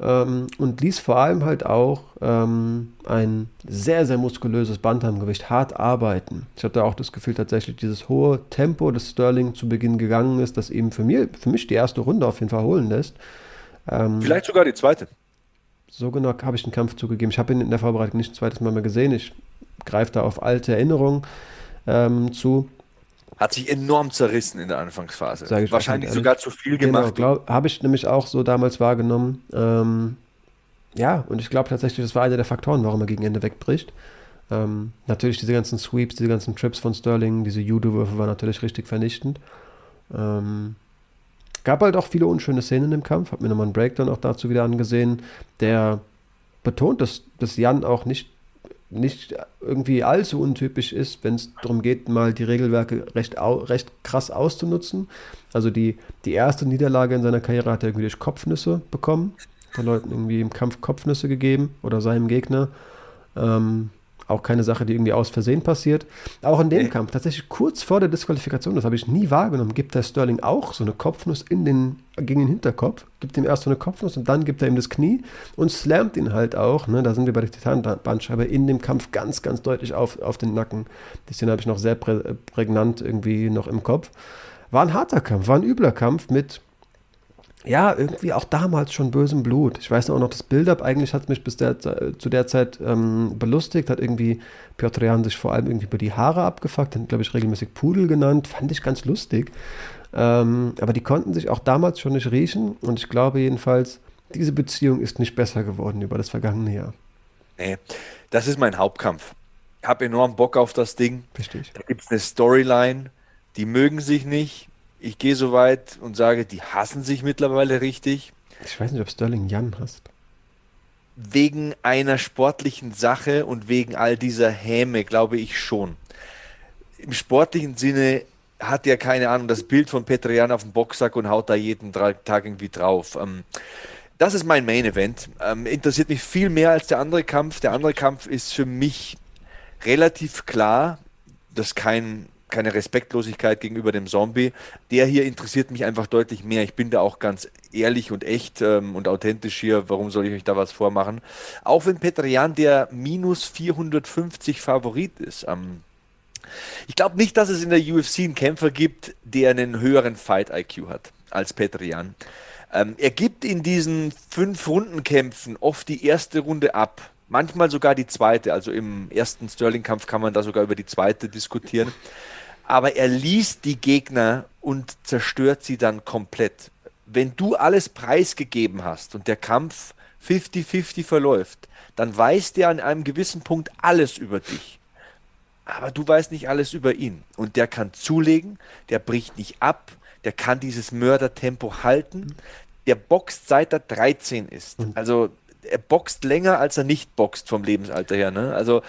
ähm, und ließ vor allem halt auch ähm, ein sehr, sehr muskulöses Bantamgewicht hart arbeiten. Ich hatte auch das Gefühl, tatsächlich dieses hohe Tempo, das Sterling zu Beginn gegangen ist, das eben für, mir, für mich die erste Runde auf jeden Fall holen lässt. Ähm, Vielleicht sogar die zweite. So genau habe ich den Kampf zugegeben. Ich habe ihn in der Vorbereitung nicht ein zweites Mal mehr gesehen. Ich greife da auf alte Erinnerungen ähm, zu. Hat sich enorm zerrissen in der Anfangsphase. Wahrscheinlich sogar zu viel genau, gemacht. Genau, habe ich nämlich auch so damals wahrgenommen. Ähm, ja, und ich glaube tatsächlich, das war einer der Faktoren, warum er gegen Ende wegbricht. Ähm, natürlich diese ganzen Sweeps, diese ganzen Trips von Sterling, diese Judo-Würfe waren natürlich richtig vernichtend. Ähm, gab halt auch viele unschöne Szenen im Kampf. Hab mir nochmal einen Breakdown auch dazu wieder angesehen, der betont, dass, dass Jan auch nicht nicht irgendwie allzu untypisch ist, wenn es darum geht, mal die Regelwerke recht, recht krass auszunutzen. Also die, die erste Niederlage in seiner Karriere hat er irgendwie durch Kopfnüsse bekommen, von Leuten irgendwie im Kampf Kopfnüsse gegeben oder seinem Gegner. Ähm, auch keine Sache, die irgendwie aus Versehen passiert. Auch in dem. Kampf, tatsächlich kurz vor der Disqualifikation, das habe ich nie wahrgenommen, gibt der Sterling auch so eine Kopfnuss in den, gegen den Hinterkopf, gibt ihm erst so eine Kopfnuss und dann gibt er ihm das Knie und slammt ihn halt auch, ne, da sind wir bei der Titanbandscheibe, in dem Kampf ganz, ganz deutlich auf, auf den Nacken. Die Szene habe ich noch sehr prä prägnant irgendwie noch im Kopf. War ein harter Kampf, war ein übler Kampf mit ja, irgendwie auch damals schon bösem Blut. Ich weiß auch noch, das Build-up eigentlich hat mich bis der, zu der Zeit ähm, belustigt, hat irgendwie Piotr Jan sich vor allem irgendwie über die Haare abgefuckt, hat, glaube ich, regelmäßig Pudel genannt, fand ich ganz lustig. Ähm, aber die konnten sich auch damals schon nicht riechen und ich glaube jedenfalls, diese Beziehung ist nicht besser geworden über das vergangene Jahr. Nee, das ist mein Hauptkampf. Ich habe enorm Bock auf das Ding. Richtig. Da gibt es eine Storyline, die mögen sich nicht ich gehe so weit und sage, die hassen sich mittlerweile richtig. Ich weiß nicht, ob Sterling Jan hast. Wegen einer sportlichen Sache und wegen all dieser Häme, glaube ich schon. Im sportlichen Sinne hat er keine Ahnung, das Bild von Petrian auf dem Boxsack und haut da jeden Tag irgendwie drauf. Ähm, das ist mein Main Event. Ähm, interessiert mich viel mehr als der andere Kampf. Der andere Kampf ist für mich relativ klar, dass kein keine Respektlosigkeit gegenüber dem Zombie. Der hier interessiert mich einfach deutlich mehr. Ich bin da auch ganz ehrlich und echt ähm, und authentisch hier. Warum soll ich euch da was vormachen? Auch wenn Petrian der minus 450 Favorit ist. Ähm, ich glaube nicht, dass es in der UFC einen Kämpfer gibt, der einen höheren Fight-IQ hat als Petrian. Ähm, er gibt in diesen fünf Rundenkämpfen oft die erste Runde ab manchmal sogar die zweite. Also im ersten Sterling-Kampf kann man da sogar über die zweite diskutieren aber er liest die Gegner und zerstört sie dann komplett. Wenn du alles preisgegeben hast und der Kampf 50-50 verläuft, dann weiß der an einem gewissen Punkt alles über dich. Aber du weißt nicht alles über ihn. Und der kann zulegen, der bricht nicht ab, der kann dieses Mördertempo halten. Der boxt seit er 13 ist. Also er boxt länger, als er nicht boxt vom Lebensalter her. Ne? Also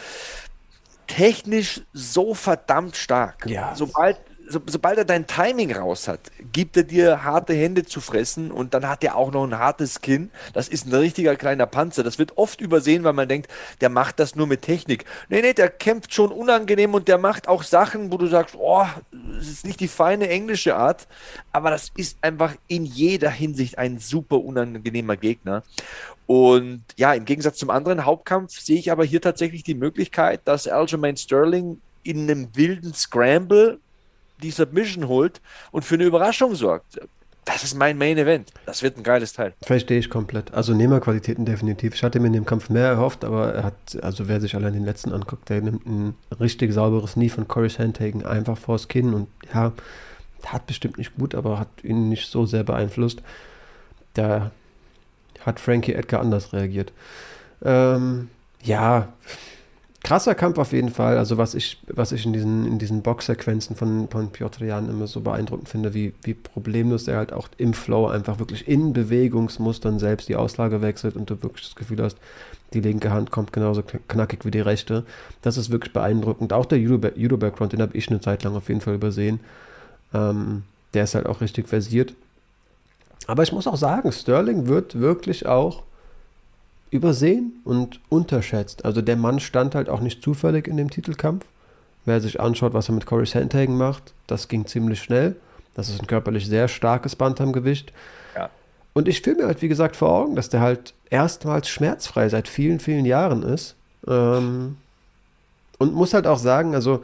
technisch so verdammt stark. Ja. Sobald, so, sobald er dein Timing raus hat, gibt er dir harte Hände zu fressen und dann hat er auch noch ein hartes Kinn. Das ist ein richtiger kleiner Panzer. Das wird oft übersehen, weil man denkt, der macht das nur mit Technik. Nee, nee, der kämpft schon unangenehm und der macht auch Sachen, wo du sagst, oh, das ist nicht die feine englische Art, aber das ist einfach in jeder Hinsicht ein super unangenehmer Gegner. Und ja, im Gegensatz zum anderen Hauptkampf sehe ich aber hier tatsächlich die Möglichkeit, dass Aljamain Sterling in einem wilden Scramble die Submission holt und für eine Überraschung sorgt. Das ist mein Main Event. Das wird ein geiles Teil. Verstehe ich komplett. Also Nehmerqualitäten definitiv. Ich hatte mir in dem Kampf mehr erhofft, aber er hat, also wer sich allein den letzten anguckt, der nimmt ein richtig sauberes Knie von Corey Sandhagen einfach vors Kinn und ja, hat bestimmt nicht gut, aber hat ihn nicht so sehr beeinflusst. Da hat Frankie Edgar anders reagiert. Ähm, ja, krasser Kampf auf jeden Fall. Also was ich, was ich in diesen, in diesen Boxsequenzen von, von Piotr Jan immer so beeindruckend finde, wie, wie problemlos er halt auch im Flow einfach wirklich in Bewegungsmustern selbst die Auslage wechselt und du wirklich das Gefühl hast, die linke Hand kommt genauso knackig wie die rechte. Das ist wirklich beeindruckend. Auch der Judo-Background, den habe ich eine Zeit lang auf jeden Fall übersehen. Ähm, der ist halt auch richtig versiert. Aber ich muss auch sagen, Sterling wird wirklich auch übersehen und unterschätzt. Also der Mann stand halt auch nicht zufällig in dem Titelkampf. Wer sich anschaut, was er mit Corey Sandhagen macht, das ging ziemlich schnell. Das ist ein körperlich sehr starkes Bantamgewicht. Ja. Und ich fühle mir halt, wie gesagt, vor Augen, dass der halt erstmals schmerzfrei seit vielen, vielen Jahren ist. Ähm, und muss halt auch sagen, also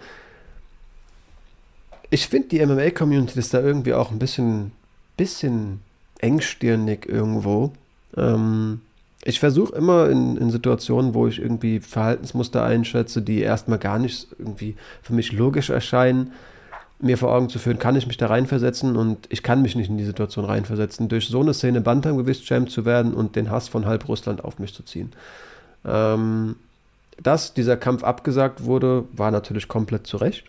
ich finde, die MMA-Community ist da irgendwie auch ein bisschen, bisschen engstirnig irgendwo. Ähm, ich versuche immer in, in, Situationen, wo ich irgendwie Verhaltensmuster einschätze, die erstmal gar nicht irgendwie für mich logisch erscheinen, mir vor Augen zu führen, kann ich mich da reinversetzen und ich kann mich nicht in die Situation reinversetzen, durch so eine Szene Bantamgewicht-Champ zu werden und den Hass von halb Russland auf mich zu ziehen. Ähm, dass dieser Kampf abgesagt wurde, war natürlich komplett zu Recht.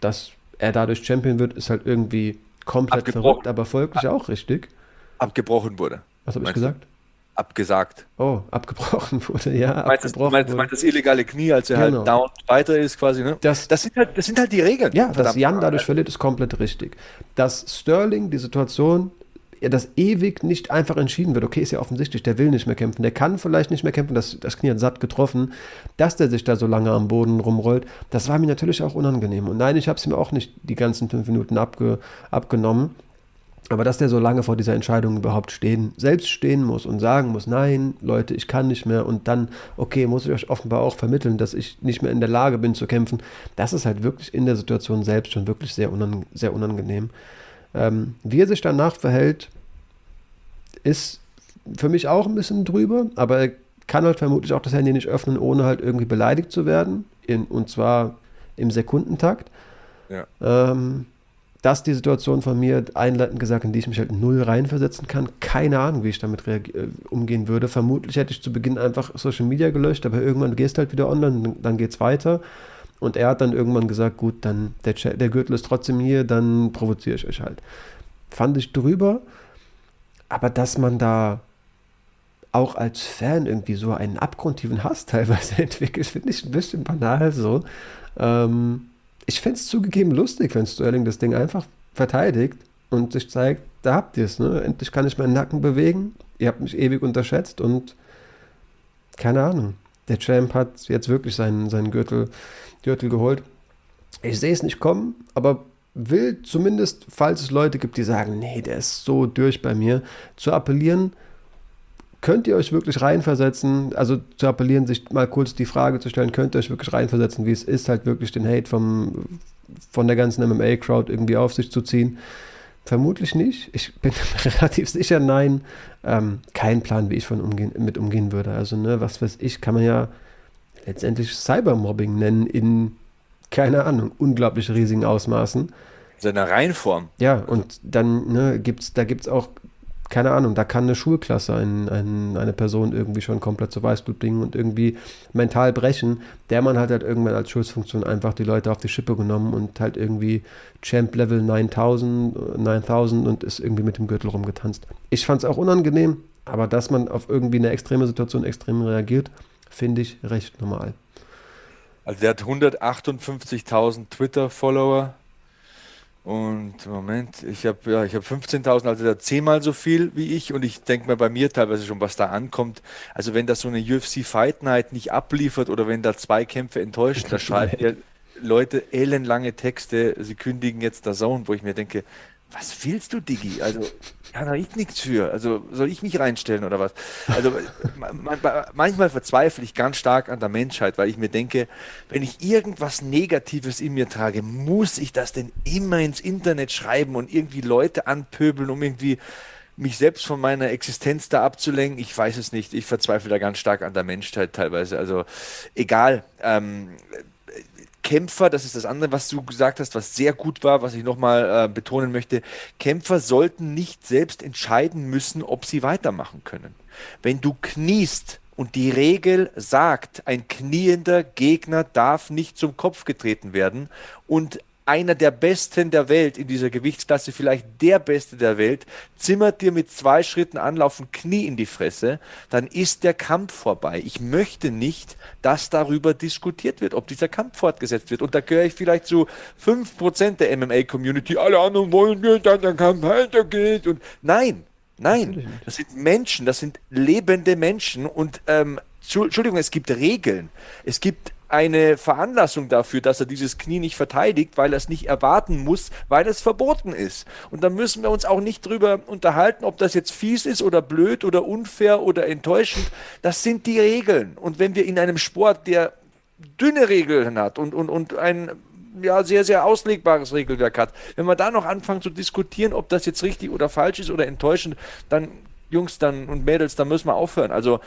Dass er dadurch Champion wird, ist halt irgendwie komplett verrückt, aber folglich auch richtig. Abgebrochen wurde. Was habe ich gesagt? Abgesagt. Oh, abgebrochen wurde, ja. Du meinst, abgebrochen das, du meinst, das illegale Knie, als er halt genau. halt down weiter ist, quasi, ne? Das, das, sind, halt, das sind halt die Regeln. Ja, dass Jan dadurch verliert, ist komplett richtig. Dass Sterling die Situation, ja, dass ewig nicht einfach entschieden wird. Okay, ist ja offensichtlich, der will nicht mehr kämpfen, der kann vielleicht nicht mehr kämpfen, das, das Knie hat satt getroffen, dass der sich da so lange am Boden rumrollt, das war mir natürlich auch unangenehm. Und nein, ich habe es mir auch nicht die ganzen fünf Minuten abge, abgenommen. Aber dass der so lange vor dieser Entscheidung überhaupt stehen, selbst stehen muss und sagen muss, nein, Leute, ich kann nicht mehr und dann, okay, muss ich euch offenbar auch vermitteln, dass ich nicht mehr in der Lage bin zu kämpfen, das ist halt wirklich in der Situation selbst schon wirklich sehr, unang sehr unangenehm. Ähm, wie er sich danach verhält, ist für mich auch ein bisschen drüber, aber er kann halt vermutlich auch das Handy nicht öffnen, ohne halt irgendwie beleidigt zu werden, in, und zwar im Sekundentakt. Ja. Ähm, das die Situation von mir einleitend gesagt, in die ich mich halt null reinversetzen kann. Keine Ahnung, wie ich damit äh, umgehen würde. Vermutlich hätte ich zu Beginn einfach Social Media gelöscht, aber irgendwann gehst du halt wieder online, dann geht es weiter. Und er hat dann irgendwann gesagt, gut, dann der, der Gürtel ist trotzdem hier, dann provoziere ich euch halt. Fand ich drüber, aber dass man da auch als Fan irgendwie so einen abgrundtiefen Hass teilweise entwickelt, finde ich ein bisschen banal so. Ähm, ich fände es zugegeben lustig, wenn Sterling das Ding einfach verteidigt und sich zeigt, da habt ihr es, ne? Endlich kann ich meinen Nacken bewegen. Ihr habt mich ewig unterschätzt und keine Ahnung. Der Champ hat jetzt wirklich seinen, seinen Gürtel, Gürtel geholt. Ich sehe es nicht kommen, aber will zumindest, falls es Leute gibt, die sagen, nee, der ist so durch bei mir, zu appellieren, könnt ihr euch wirklich reinversetzen, also zu appellieren, sich mal kurz die Frage zu stellen, könnt ihr euch wirklich reinversetzen, wie es ist, halt wirklich den Hate vom, von der ganzen MMA-Crowd irgendwie auf sich zu ziehen? Vermutlich nicht. Ich bin relativ sicher, nein. Ähm, kein Plan, wie ich von umgehen, mit umgehen würde. Also, ne, was weiß ich, kann man ja letztendlich Cybermobbing nennen in, keine Ahnung, unglaublich riesigen Ausmaßen. Seiner Reihenform. Ja, und dann ne, gibt's, da gibt es auch keine Ahnung, da kann eine Schulklasse ein, ein, eine Person irgendwie schon komplett zu Weißblut bringen und irgendwie mental brechen. Der Mann hat halt irgendwann als Schutzfunktion einfach die Leute auf die Schippe genommen und halt irgendwie Champ Level 9000, 9000 und ist irgendwie mit dem Gürtel rumgetanzt. Ich fand es auch unangenehm, aber dass man auf irgendwie eine extreme Situation extrem reagiert, finde ich recht normal. Also der hat 158.000 Twitter-Follower und Moment, ich habe ja, ich habe 15.000, also der zehnmal so viel wie ich. Und ich denke mir bei mir teilweise schon, was da ankommt. Also wenn das so eine UFC Fight Night nicht abliefert oder wenn da zwei Kämpfe enttäuscht, da schreiben ja Leute ellenlange Texte, sie kündigen jetzt der Zone, wo ich mir denke, was willst du, Diggi? Also kann da ich nichts für. Also soll ich mich reinstellen oder was? Also manchmal verzweifle ich ganz stark an der Menschheit, weil ich mir denke, wenn ich irgendwas Negatives in mir trage, muss ich das denn immer ins Internet schreiben und irgendwie Leute anpöbeln, um irgendwie mich selbst von meiner Existenz da abzulenken. Ich weiß es nicht. Ich verzweifle da ganz stark an der Menschheit teilweise. Also egal. Ähm, Kämpfer, das ist das andere, was du gesagt hast, was sehr gut war, was ich nochmal äh, betonen möchte, Kämpfer sollten nicht selbst entscheiden müssen, ob sie weitermachen können. Wenn du kniest und die Regel sagt, ein kniender Gegner darf nicht zum Kopf getreten werden und einer der Besten der Welt in dieser Gewichtsklasse, vielleicht der Beste der Welt, zimmert dir mit zwei Schritten Anlauf ein Knie in die Fresse, dann ist der Kampf vorbei. Ich möchte nicht, dass darüber diskutiert wird, ob dieser Kampf fortgesetzt wird. Und da gehöre ich vielleicht zu 5% der MMA-Community. Alle anderen wollen nur, dass der Kampf weitergeht. Und nein, nein, das sind Menschen, das sind lebende Menschen. Und ähm, Entschuldigung, es gibt Regeln. Es gibt eine Veranlassung dafür, dass er dieses Knie nicht verteidigt, weil er es nicht erwarten muss, weil es verboten ist. Und da müssen wir uns auch nicht drüber unterhalten, ob das jetzt fies ist oder blöd oder unfair oder enttäuschend. Das sind die Regeln. Und wenn wir in einem Sport, der dünne Regeln hat und, und, und ein ja, sehr, sehr auslegbares Regelwerk hat, wenn wir da noch anfangen zu diskutieren, ob das jetzt richtig oder falsch ist oder enttäuschend, dann Jungs dann und Mädels, da müssen wir aufhören. Also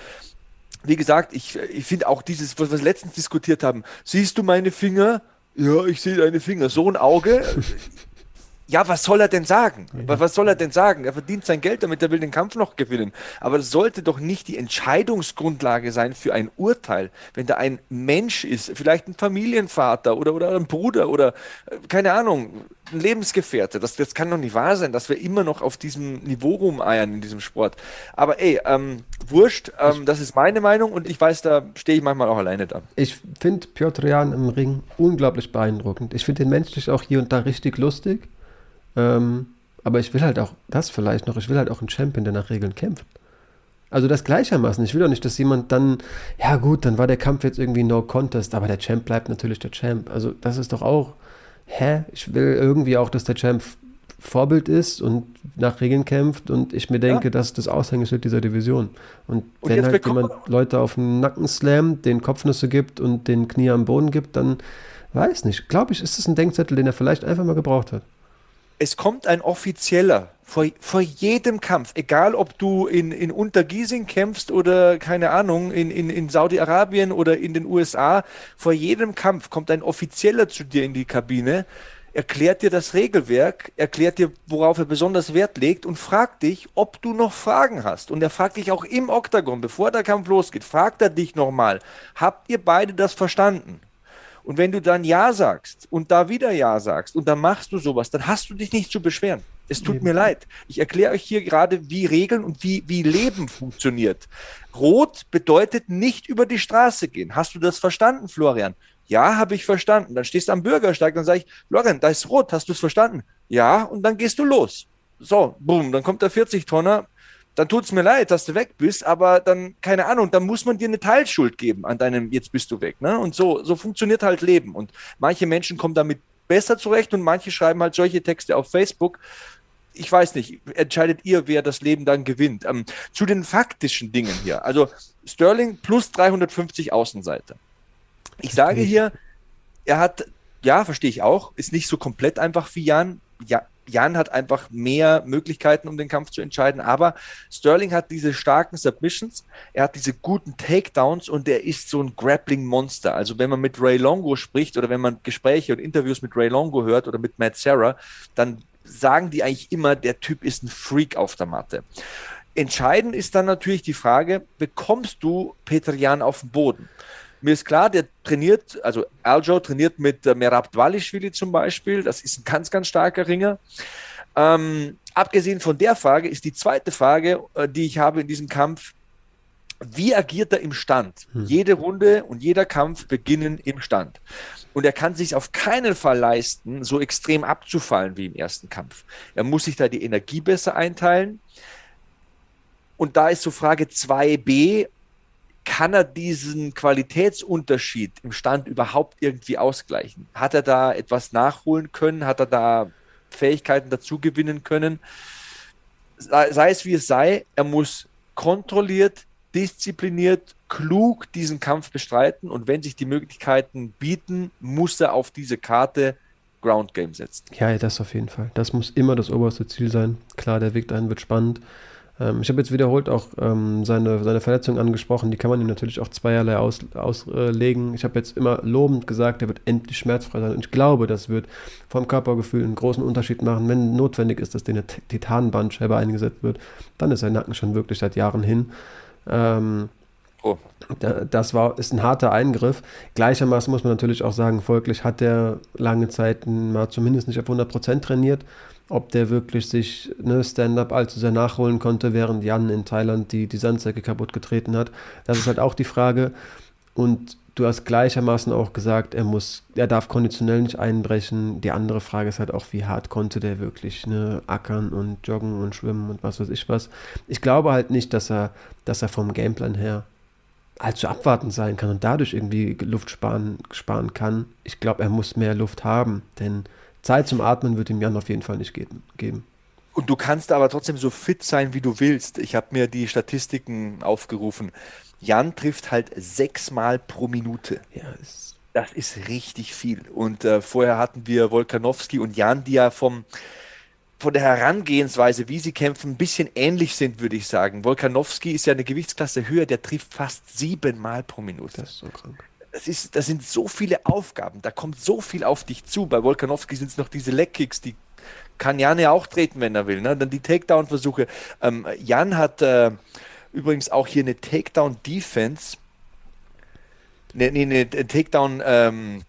wie gesagt, ich, ich finde auch dieses, was wir letztens diskutiert haben, siehst du meine Finger? Ja, ich sehe deine Finger. So ein Auge. Ja, was soll er denn sagen? Ja. Was soll er denn sagen? Er verdient sein Geld damit, er will den Kampf noch gewinnen. Aber das sollte doch nicht die Entscheidungsgrundlage sein für ein Urteil. Wenn da ein Mensch ist, vielleicht ein Familienvater oder, oder ein Bruder oder äh, keine Ahnung, ein Lebensgefährte. Das, das kann doch nicht wahr sein, dass wir immer noch auf diesem Niveau rumeiern in diesem Sport. Aber ey, ähm, wurscht, ähm, das ist meine Meinung und ich weiß, da stehe ich manchmal auch alleine da. Ich finde Piotr Jan im Ring unglaublich beeindruckend. Ich finde den menschlich auch hier und da richtig lustig. Ähm, aber ich will halt auch das vielleicht noch, ich will halt auch einen Champion, der nach Regeln kämpft. Also das gleichermaßen. Ich will doch nicht, dass jemand dann, ja gut, dann war der Kampf jetzt irgendwie No Contest, aber der Champ bleibt natürlich der Champ. Also das ist doch auch, hä? Ich will irgendwie auch, dass der Champ Vorbild ist und nach Regeln kämpft und ich mir denke, ja. das ist das Aushängeschild dieser Division. Und, und wenn halt jemand Leute auf den Nacken slammt, den Kopfnüsse gibt und den Knie am Boden gibt, dann weiß nicht. Glaube ich, ist es ein Denkzettel, den er vielleicht einfach mal gebraucht hat es kommt ein offizieller vor, vor jedem Kampf, egal ob du in, in Untergiesing kämpfst oder keine Ahnung, in, in, in Saudi-Arabien oder in den USA, vor jedem Kampf kommt ein offizieller zu dir in die Kabine, erklärt dir das Regelwerk, erklärt dir, worauf er besonders Wert legt und fragt dich, ob du noch Fragen hast. Und er fragt dich auch im Oktagon, bevor der Kampf losgeht, fragt er dich nochmal, habt ihr beide das verstanden? Und wenn du dann Ja sagst und da wieder Ja sagst und dann machst du sowas, dann hast du dich nicht zu beschweren. Es tut mir leid. Ich erkläre euch hier gerade, wie Regeln und wie, wie Leben funktioniert. Rot bedeutet nicht über die Straße gehen. Hast du das verstanden, Florian? Ja, habe ich verstanden. Dann stehst du am Bürgersteig, dann sage ich, Florian, da ist rot, hast du es verstanden? Ja, und dann gehst du los. So, boom, dann kommt der 40-Tonner, dann tut es mir leid, dass du weg bist, aber dann, keine Ahnung, dann muss man dir eine Teilschuld geben an deinem, jetzt bist du weg. Ne? Und so, so funktioniert halt Leben. Und manche Menschen kommen damit besser zurecht und manche schreiben halt solche Texte auf Facebook. Ich weiß nicht, entscheidet ihr, wer das Leben dann gewinnt. Ähm, zu den faktischen Dingen hier. Also Sterling plus 350 Außenseiter. Ich sage hier, er hat, ja, verstehe ich auch, ist nicht so komplett einfach wie Jan. Ja, Jan hat einfach mehr Möglichkeiten, um den Kampf zu entscheiden. Aber Sterling hat diese starken Submissions, er hat diese guten Takedowns und er ist so ein Grappling-Monster. Also wenn man mit Ray Longo spricht oder wenn man Gespräche und Interviews mit Ray Longo hört oder mit Matt Sarah, dann sagen die eigentlich immer, der Typ ist ein Freak auf der Matte. Entscheidend ist dann natürlich die Frage, bekommst du Peter Jan auf den Boden? Mir ist klar, der trainiert, also Aljo trainiert mit äh, Merab Dvalishvili zum Beispiel. Das ist ein ganz, ganz starker Ringer. Ähm, abgesehen von der Frage ist die zweite Frage, äh, die ich habe in diesem Kampf, wie agiert er im Stand? Hm. Jede Runde und jeder Kampf beginnen im Stand. Und er kann sich auf keinen Fall leisten, so extrem abzufallen wie im ersten Kampf. Er muss sich da die Energie besser einteilen. Und da ist so Frage 2b, kann er diesen Qualitätsunterschied im Stand überhaupt irgendwie ausgleichen? Hat er da etwas nachholen können? Hat er da Fähigkeiten dazu gewinnen können? Sei, es wie es sei, er muss kontrolliert, diszipliniert, klug diesen Kampf bestreiten und wenn sich die Möglichkeiten bieten, muss er auf diese Karte Ground Game setzen. Ja, das auf jeden Fall. Das muss immer das oberste Ziel sein. Klar, der Weg dahin wird spannend. Ähm, ich habe jetzt wiederholt auch ähm, seine, seine Verletzung angesprochen. Die kann man ihm natürlich auch zweierlei aus, auslegen. Ich habe jetzt immer lobend gesagt, er wird endlich schmerzfrei sein. Und ich glaube, das wird vom Körpergefühl einen großen Unterschied machen. Wenn notwendig ist, dass eine Titanbandscheibe eingesetzt wird, dann ist sein Nacken schon wirklich seit Jahren hin. Ähm, oh. Das war, ist ein harter Eingriff. Gleichermaßen muss man natürlich auch sagen, folglich hat er lange Zeit mal zumindest nicht auf 100% trainiert ob der wirklich sich ne, Stand-up allzu sehr nachholen konnte, während Jan in Thailand die, die Sandsäcke kaputt getreten hat. Das ist halt auch die Frage. Und du hast gleichermaßen auch gesagt, er muss, er darf konditionell nicht einbrechen. Die andere Frage ist halt auch, wie hart konnte der wirklich ne, ackern und joggen und schwimmen und was weiß ich was. Ich glaube halt nicht, dass er, dass er vom Gameplan her allzu abwartend sein kann und dadurch irgendwie Luft sparen, sparen kann. Ich glaube, er muss mehr Luft haben, denn Zeit zum Atmen wird ihm Jan auf jeden Fall nicht geben. Und du kannst aber trotzdem so fit sein, wie du willst. Ich habe mir die Statistiken aufgerufen. Jan trifft halt sechsmal pro Minute. Ja, ist das ist richtig viel. Und äh, vorher hatten wir Wolkanowski und Jan, die ja vom, von der Herangehensweise, wie sie kämpfen, ein bisschen ähnlich sind, würde ich sagen. Wolkanowski ist ja eine Gewichtsklasse höher, der trifft fast siebenmal pro Minute. Das ist so krank das, ist, das sind so viele Aufgaben, da kommt so viel auf dich zu. Bei Volkanowski sind es noch diese Leckkicks, die kann Jan ja auch treten, wenn er will. Ne? Dann die Takedown-Versuche. Ähm, Jan hat äh, übrigens auch hier eine Takedown-Defense, eine, eine, eine Takedown- ähm,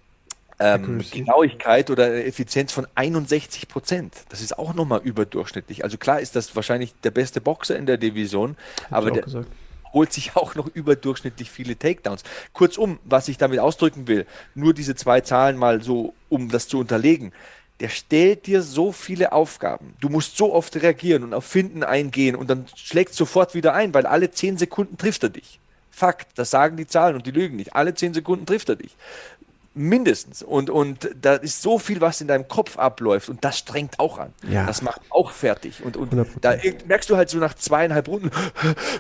ähm, Genauigkeit oder Effizienz von 61 Prozent. Das ist auch nochmal überdurchschnittlich. Also klar ist das wahrscheinlich der beste Boxer in der Division, aber der, gesagt holt sich auch noch überdurchschnittlich viele Takedowns. Kurzum, was ich damit ausdrücken will, nur diese zwei Zahlen mal so, um das zu unterlegen. Der stellt dir so viele Aufgaben. Du musst so oft reagieren und auf Finden eingehen und dann schlägt sofort wieder ein, weil alle zehn Sekunden trifft er dich. Fakt, das sagen die Zahlen und die lügen nicht. Alle zehn Sekunden trifft er dich. Mindestens. Und, und da ist so viel, was in deinem Kopf abläuft und das strengt auch an. Ja. Das macht auch fertig. Und, und da merkst du halt so nach zweieinhalb Runden,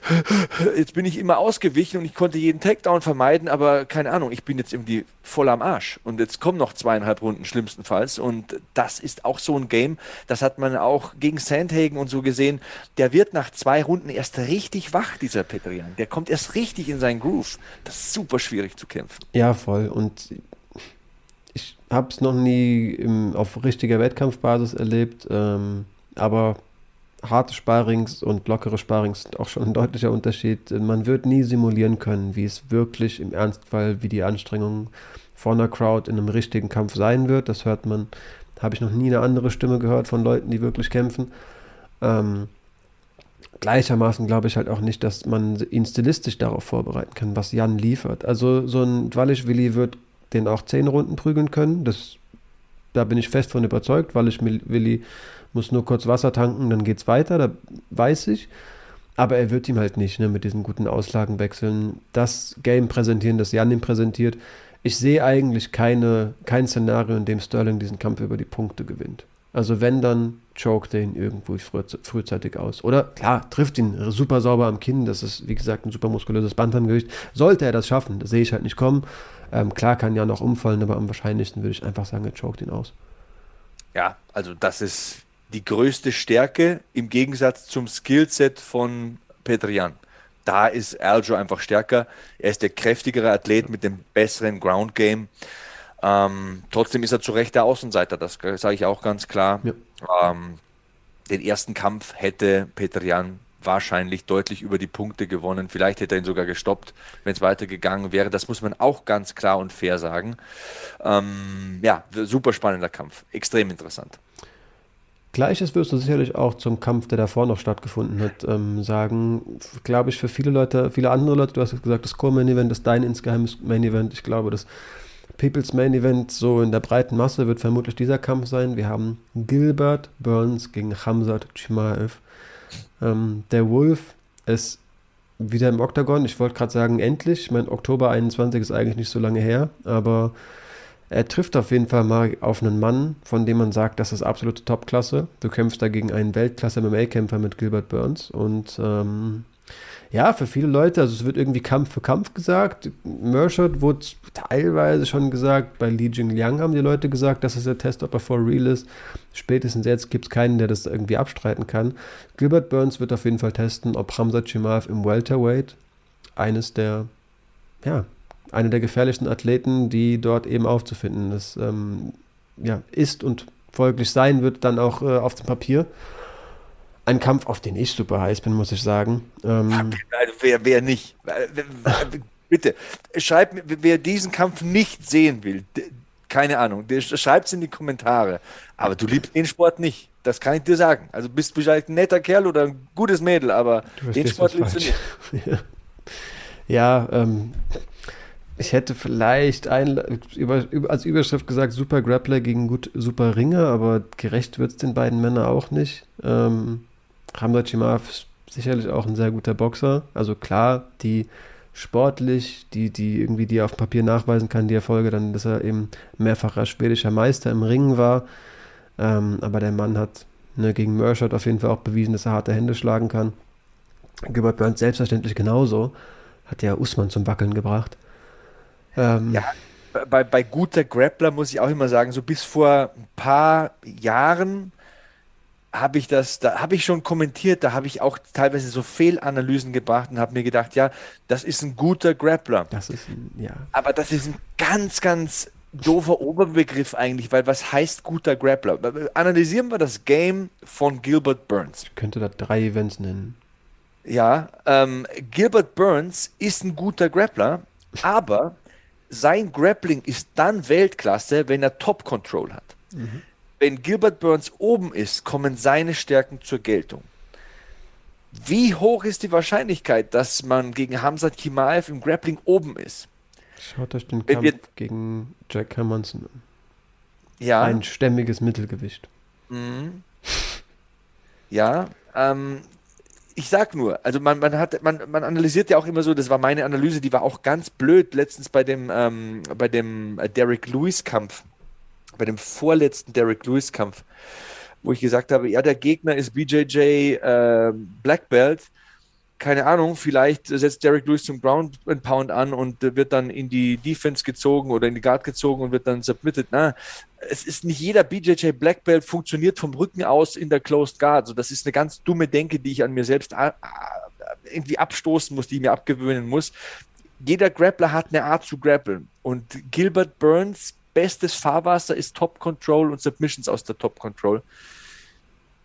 jetzt bin ich immer ausgewichen und ich konnte jeden Takedown vermeiden, aber keine Ahnung, ich bin jetzt irgendwie voll am Arsch. Und jetzt kommen noch zweieinhalb Runden schlimmstenfalls. Und das ist auch so ein Game, das hat man auch gegen Sandhagen und so gesehen. Der wird nach zwei Runden erst richtig wach, dieser Petrian. Der kommt erst richtig in seinen Groove. Das ist super schwierig zu kämpfen. Ja, voll. Und habe es noch nie im, auf richtiger Wettkampfbasis erlebt, ähm, aber harte Sparings und lockere Sparings sind auch schon ein deutlicher Unterschied. Man wird nie simulieren können, wie es wirklich im Ernstfall, wie die Anstrengung vor einer Crowd in einem richtigen Kampf sein wird. Das hört man, habe ich noch nie eine andere Stimme gehört von Leuten, die wirklich kämpfen. Ähm, gleichermaßen glaube ich halt auch nicht, dass man ihn stilistisch darauf vorbereiten kann, was Jan liefert. Also so ein Dwalisch-Willi wird den auch zehn Runden prügeln können. Das, da bin ich fest von überzeugt, weil ich Willi muss nur kurz Wasser tanken, dann geht's weiter, da weiß ich. Aber er wird ihm halt nicht, ne, mit diesen guten Auslagen wechseln. Das Game präsentieren, das Jan ihm präsentiert. Ich sehe eigentlich keine, kein Szenario, in dem Sterling diesen Kampf über die Punkte gewinnt. Also wenn, dann choke den irgendwo früh, frühzeitig aus. Oder klar, trifft ihn super sauber am Kinn. Das ist, wie gesagt, ein super muskulöses Bantamgewicht. Sollte er das schaffen, das sehe ich halt nicht kommen. Ähm, klar kann ja noch umfallen, aber am wahrscheinlichsten würde ich einfach sagen, er choked ihn aus. Ja, also das ist die größte Stärke im Gegensatz zum Skillset von Petrian. Da ist Aljo einfach stärker. Er ist der kräftigere Athlet mit dem besseren Ground Game. Ähm, trotzdem ist er zu Recht der Außenseiter, das sage ich auch ganz klar. Ja. Ähm, den ersten Kampf hätte Petrian wahrscheinlich deutlich über die Punkte gewonnen. Vielleicht hätte er ihn sogar gestoppt, wenn es weitergegangen wäre. Das muss man auch ganz klar und fair sagen. Ähm, ja, super spannender Kampf. Extrem interessant. Gleiches wirst du sicherlich auch zum Kampf, der davor noch stattgefunden hat, ähm, sagen. Glaube ich, für viele Leute, viele andere Leute, du hast gesagt, das Core-Main-Event ist dein insgeheimes Main-Event. Ich glaube, das People's Main Event so in der breiten Masse wird vermutlich dieser Kampf sein. Wir haben Gilbert Burns gegen Hamzat Chimaev. Ähm, der Wolf ist wieder im Oktagon. Ich wollte gerade sagen, endlich. Ich meine, Oktober 21 ist eigentlich nicht so lange her, aber er trifft auf jeden Fall mal auf einen Mann, von dem man sagt, das ist absolute Topklasse. Du kämpfst dagegen einen Weltklasse MMA-Kämpfer mit Gilbert Burns und ähm, Ja, für viele Leute, also es wird irgendwie Kampf für Kampf gesagt. Mershot wurde teilweise schon gesagt, bei Li Jingliang haben die Leute gesagt, das ist der Test, ob er for real ist. Spätestens jetzt gibt es keinen, der das irgendwie abstreiten kann. Gilbert Burns wird auf jeden Fall testen, ob Hamza Chimaev im Welterweight eines der, ja, eine der gefährlichsten Athleten, die dort eben aufzufinden ist, ähm, ja, ist und folglich sein wird, dann auch äh, auf dem Papier ein Kampf, auf den ich super heiß bin, muss ich sagen. Ähm, also wer, wer nicht? Bitte, schreibt mir, wer diesen Kampf nicht sehen will, keine Ahnung, schreibt es in die Kommentare. Aber du liebst den Sport nicht. Das kann ich dir sagen. Also bist du vielleicht ein netter Kerl oder ein gutes Mädel, aber den Sport liebst falsch. du nicht. ja, ja ähm, ich hätte vielleicht ein, über, als Überschrift gesagt, super Grappler gegen gut, super Ringer, aber gerecht wird es den beiden Männern auch nicht. Ähm, Hamza Chimaev sicherlich auch ein sehr guter Boxer. Also klar, die sportlich, die, die irgendwie die auf Papier nachweisen kann, die Erfolge, dann, dass er eben mehrfacher schwedischer Meister im Ringen war. Ähm, aber der Mann hat ne, gegen Mershot auf jeden Fall auch bewiesen, dass er harte Hände schlagen kann. Gilbert Burns selbstverständlich genauso. Hat ja Usman zum Wackeln gebracht. Ähm, ja, bei, bei guter Grappler muss ich auch immer sagen, so bis vor ein paar Jahren habe ich das, da habe ich schon kommentiert, da habe ich auch teilweise so Fehlanalysen gebracht und habe mir gedacht, ja, das ist ein guter Grappler. Das ist ein, ja. Aber das ist ein ganz, ganz doofer Oberbegriff eigentlich, weil was heißt guter Grappler? Analysieren wir das Game von Gilbert Burns. Ich könnte da drei Events nennen. Ja, ähm, Gilbert Burns ist ein guter Grappler, aber sein Grappling ist dann Weltklasse, wenn er Top Control hat. Mhm wenn Gilbert Burns oben ist, kommen seine Stärken zur Geltung. Wie hoch ist die Wahrscheinlichkeit, dass man gegen Hamzat Kimaev im Grappling oben ist? Schaut euch den Kampf wir, gegen Jack Hermanson an. Ja. Ein stämmiges Mittelgewicht. Mhm. Ja, ähm, ich sag nur, also man, man hat, man, man analysiert ja auch immer so, das war meine Analyse, die war auch ganz blöd letztens bei dem, ähm, bei dem Derek Lewis Kampf bei dem vorletzten Derek Lewis-Kampf, wo ich gesagt habe, ja, der Gegner ist BJJ äh, Black Belt. Keine Ahnung, vielleicht setzt Derek Lewis zum Ground and Pound an und wird dann in die Defense gezogen oder in die Guard gezogen und wird dann submitted. Na, es ist nicht jeder BJJ Black Belt funktioniert vom Rücken aus in der Closed Guard. Also das ist eine ganz dumme Denke, die ich an mir selbst äh, irgendwie abstoßen muss, die ich mir abgewöhnen muss. Jeder Grappler hat eine Art zu grappeln und Gilbert Burns bestes Fahrwasser ist Top Control und Submissions aus der Top Control.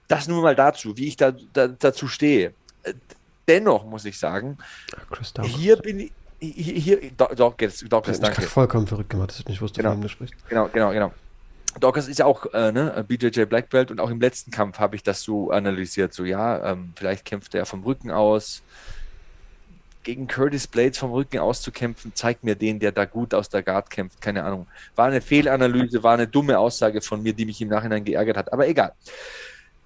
Das nur mal dazu, wie ich da, da dazu stehe. Dennoch muss ich sagen, hier bin ich. Hier, hier Dawkins, Dawkins, danke. Ich vollkommen verrückt gemacht, dass ich nicht wusste, genau. du sprichst. Genau, genau, genau. Dawkins ist ja auch äh, ne, BJJ Black Belt und auch im letzten Kampf habe ich das so analysiert. So, ja, ähm, vielleicht kämpft er vom Rücken aus, gegen Curtis Blades vom Rücken auszukämpfen, zeigt mir den, der da gut aus der Guard kämpft. Keine Ahnung. War eine Fehlanalyse, war eine dumme Aussage von mir, die mich im Nachhinein geärgert hat. Aber egal.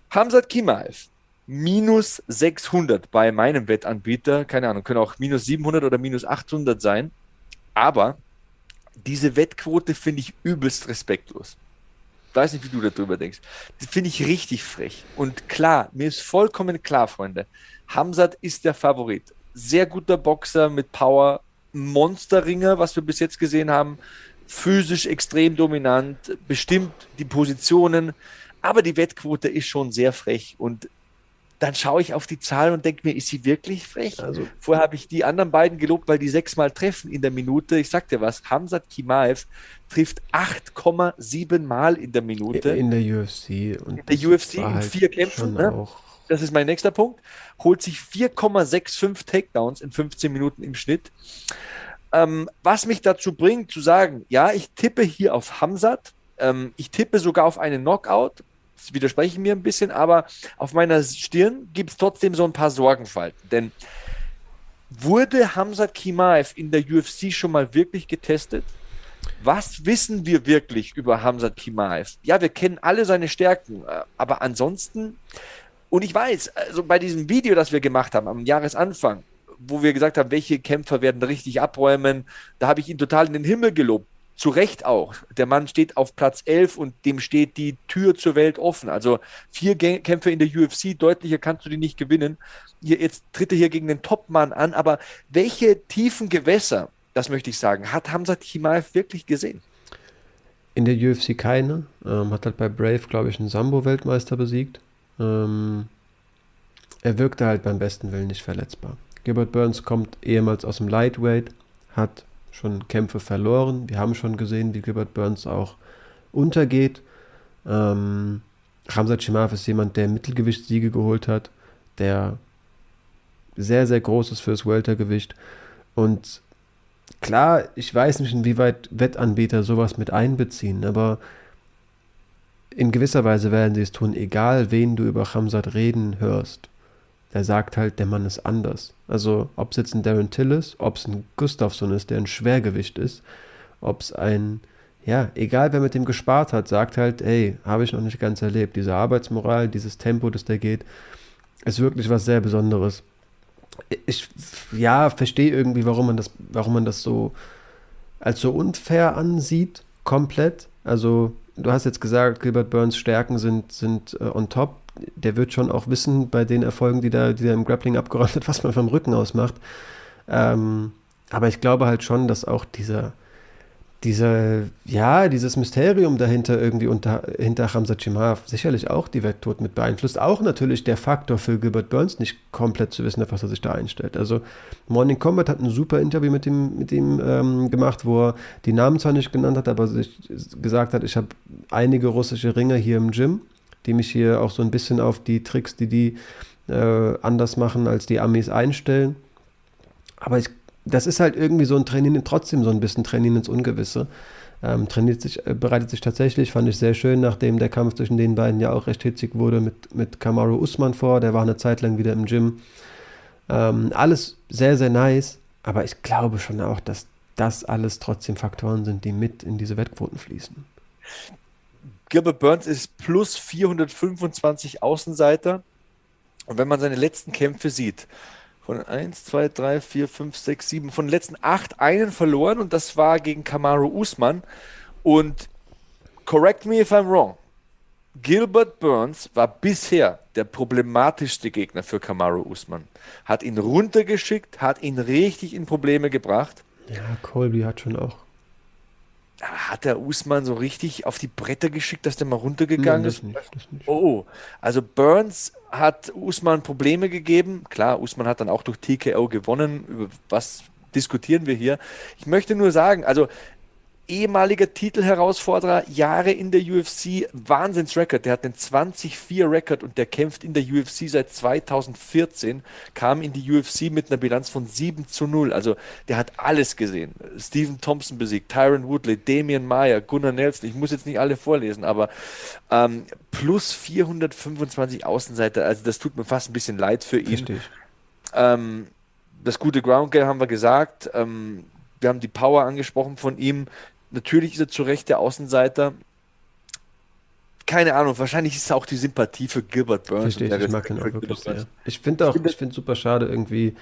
Hamzat Kimaev, minus 600 bei meinem Wettanbieter. Keine Ahnung, können auch minus 700 oder minus 800 sein. Aber diese Wettquote finde ich übelst respektlos. Ich weiß nicht, wie du darüber denkst. Das finde ich richtig frech. Und klar, mir ist vollkommen klar, Freunde. Hamzat ist der Favorit sehr guter Boxer mit Power, Monsterringer, was wir bis jetzt gesehen haben, physisch extrem dominant, bestimmt die Positionen, aber die Wettquote ist schon sehr frech und dann schaue ich auf die Zahl und denke mir, ist sie wirklich frech? Also, Vorher habe ich die anderen beiden gelobt, weil die sechsmal treffen in der Minute. Ich sag dir was, Hamzat Kimaev trifft 8,7 Mal in der Minute. In der UFC. Und in der UFC in halt vier Kämpfen. Ne? Auch das ist mein nächster Punkt, holt sich 4,65 Takedowns in 15 Minuten im Schnitt. Ähm, was mich dazu bringt, zu sagen, ja, ich tippe hier auf Hamzat, ähm, ich tippe sogar auf einen Knockout, das widerspreche ich mir ein bisschen, aber auf meiner Stirn gibt es trotzdem so ein paar Sorgenfalten, denn wurde Hamzat Kimaev in der UFC schon mal wirklich getestet? Was wissen wir wirklich über Hamzat Kimaev? Ja, wir kennen alle seine Stärken, äh, aber ansonsten und ich weiß, also bei diesem Video, das wir gemacht haben am Jahresanfang, wo wir gesagt haben, welche Kämpfer werden richtig abräumen, da habe ich ihn total in den Himmel gelobt. zu Recht auch. Der Mann steht auf Platz 11 und dem steht die Tür zur Welt offen. Also vier Kämpfe in der UFC, deutlicher kannst du die nicht gewinnen. Jetzt tritt er hier gegen den Topmann an, aber welche tiefen Gewässer, das möchte ich sagen, hat Hamzat Chimaev wirklich gesehen? In der UFC keine. Ähm, hat halt bei Brave, glaube ich, einen Sambo-Weltmeister besiegt. Ähm, er wirkte halt beim besten Willen nicht verletzbar. Gilbert Burns kommt ehemals aus dem Lightweight, hat schon Kämpfe verloren. Wir haben schon gesehen, wie Gilbert Burns auch untergeht. Ähm, Ramsat Chimaev ist jemand, der Mittelgewichtssiege geholt hat, der sehr, sehr groß ist fürs Weltergewicht. Und klar, ich weiß nicht, inwieweit Wettanbieter sowas mit einbeziehen, aber in gewisser Weise werden sie es tun, egal wen du über Hamzat reden hörst. Der sagt halt, der Mann ist anders. Also, ob es jetzt ein Darren Till ist, ob es ein Gustafsson ist, der ein Schwergewicht ist, ob es ein, ja, egal wer mit dem gespart hat, sagt halt, ey, habe ich noch nicht ganz erlebt. Diese Arbeitsmoral, dieses Tempo, das der geht, ist wirklich was sehr Besonderes ich ja, verstehe irgendwie, warum man das, warum man das so als so unfair ansieht, komplett. Also, du hast jetzt gesagt, Gilbert Burns Stärken sind, sind äh, on top. Der wird schon auch wissen, bei den Erfolgen, die da, die er im Grappling abgeräumt hat, was man vom Rücken aus macht. Ähm, aber ich glaube halt schon, dass auch dieser, diese, ja, dieses Mysterium dahinter irgendwie unter, hinter Hamza Chimaev sicherlich auch die Welt mit beeinflusst. Auch natürlich der Faktor für Gilbert Burns nicht komplett zu wissen, auf was er sich da einstellt. Also Morning Combat hat ein super Interview mit ihm, mit ihm ähm, gemacht, wo er die Namen zwar nicht genannt hat, aber sich gesagt hat, ich habe einige russische Ringer hier im Gym, die mich hier auch so ein bisschen auf die Tricks, die die äh, anders machen, als die Amis einstellen. Aber ich das ist halt irgendwie so ein Training, trotzdem so ein bisschen Training ins Ungewisse. Ähm, trainiert sich, äh, bereitet sich tatsächlich, fand ich sehr schön, nachdem der Kampf zwischen den beiden ja auch recht hitzig wurde, mit, mit Kamaru Usman vor. Der war eine Zeit lang wieder im Gym. Ähm, alles sehr, sehr nice, aber ich glaube schon auch, dass das alles trotzdem Faktoren sind, die mit in diese Wettquoten fließen. Gilbert Burns ist plus 425 Außenseiter. Und wenn man seine letzten Kämpfe sieht, von 1, 2, 3, 4, 5, 6, 7, von den letzten 8 einen verloren und das war gegen Kamaru Usman. Und correct me if I'm wrong, Gilbert Burns war bisher der problematischste Gegner für Kamaru Usman. Hat ihn runtergeschickt, hat ihn richtig in Probleme gebracht. Ja, Colby hat schon auch hat der Usman so richtig auf die Bretter geschickt, dass der mal runtergegangen Nein, ist? Nicht, nicht. Oh, also Burns hat Usman Probleme gegeben. Klar, Usman hat dann auch durch TKO gewonnen. Über was diskutieren wir hier? Ich möchte nur sagen, also ehemaliger Titelherausforderer, Jahre in der UFC, Wahnsinnsrekord. Der hat einen 20-4-Rekord und der kämpft in der UFC seit 2014, kam in die UFC mit einer Bilanz von 7 zu 0. Also der hat alles gesehen. Stephen Thompson besiegt, Tyron Woodley, Damian Meyer, Gunnar Nelson. Ich muss jetzt nicht alle vorlesen, aber ähm, plus 425 Außenseiter. Also das tut mir fast ein bisschen leid für ihn. Richtig. Ähm, das gute Ground Game haben wir gesagt. Ähm, wir haben die Power angesprochen von ihm. Natürlich ist er zu Recht der Außenseiter. Keine Ahnung, wahrscheinlich ist auch die Sympathie für Gilbert Burns. Verstehe, ich, ich mag ihn auch wirklich sehr. Ich finde auch, ich finde super schade irgendwie,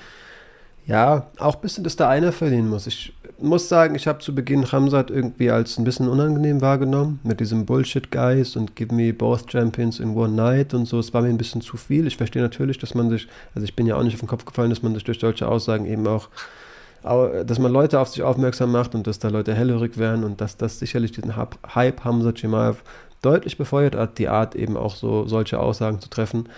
ja, auch ein bisschen, dass da einer verlieren muss. Ich muss sagen, ich habe zu Beginn Hamzat irgendwie als ein bisschen unangenehm wahrgenommen, mit diesem Bullshit-Guys und Give me both champions in one night und so. Es war mir ein bisschen zu viel. Ich verstehe natürlich, dass man sich, also ich bin ja auch nicht auf den Kopf gefallen, dass man sich durch solche Aussagen eben auch dass man Leute auf sich aufmerksam macht und dass da Leute hellhörig werden und dass das sicherlich diesen Hype Hamza Chimaev deutlich befeuert hat, die Art eben auch so solche Aussagen zu treffen.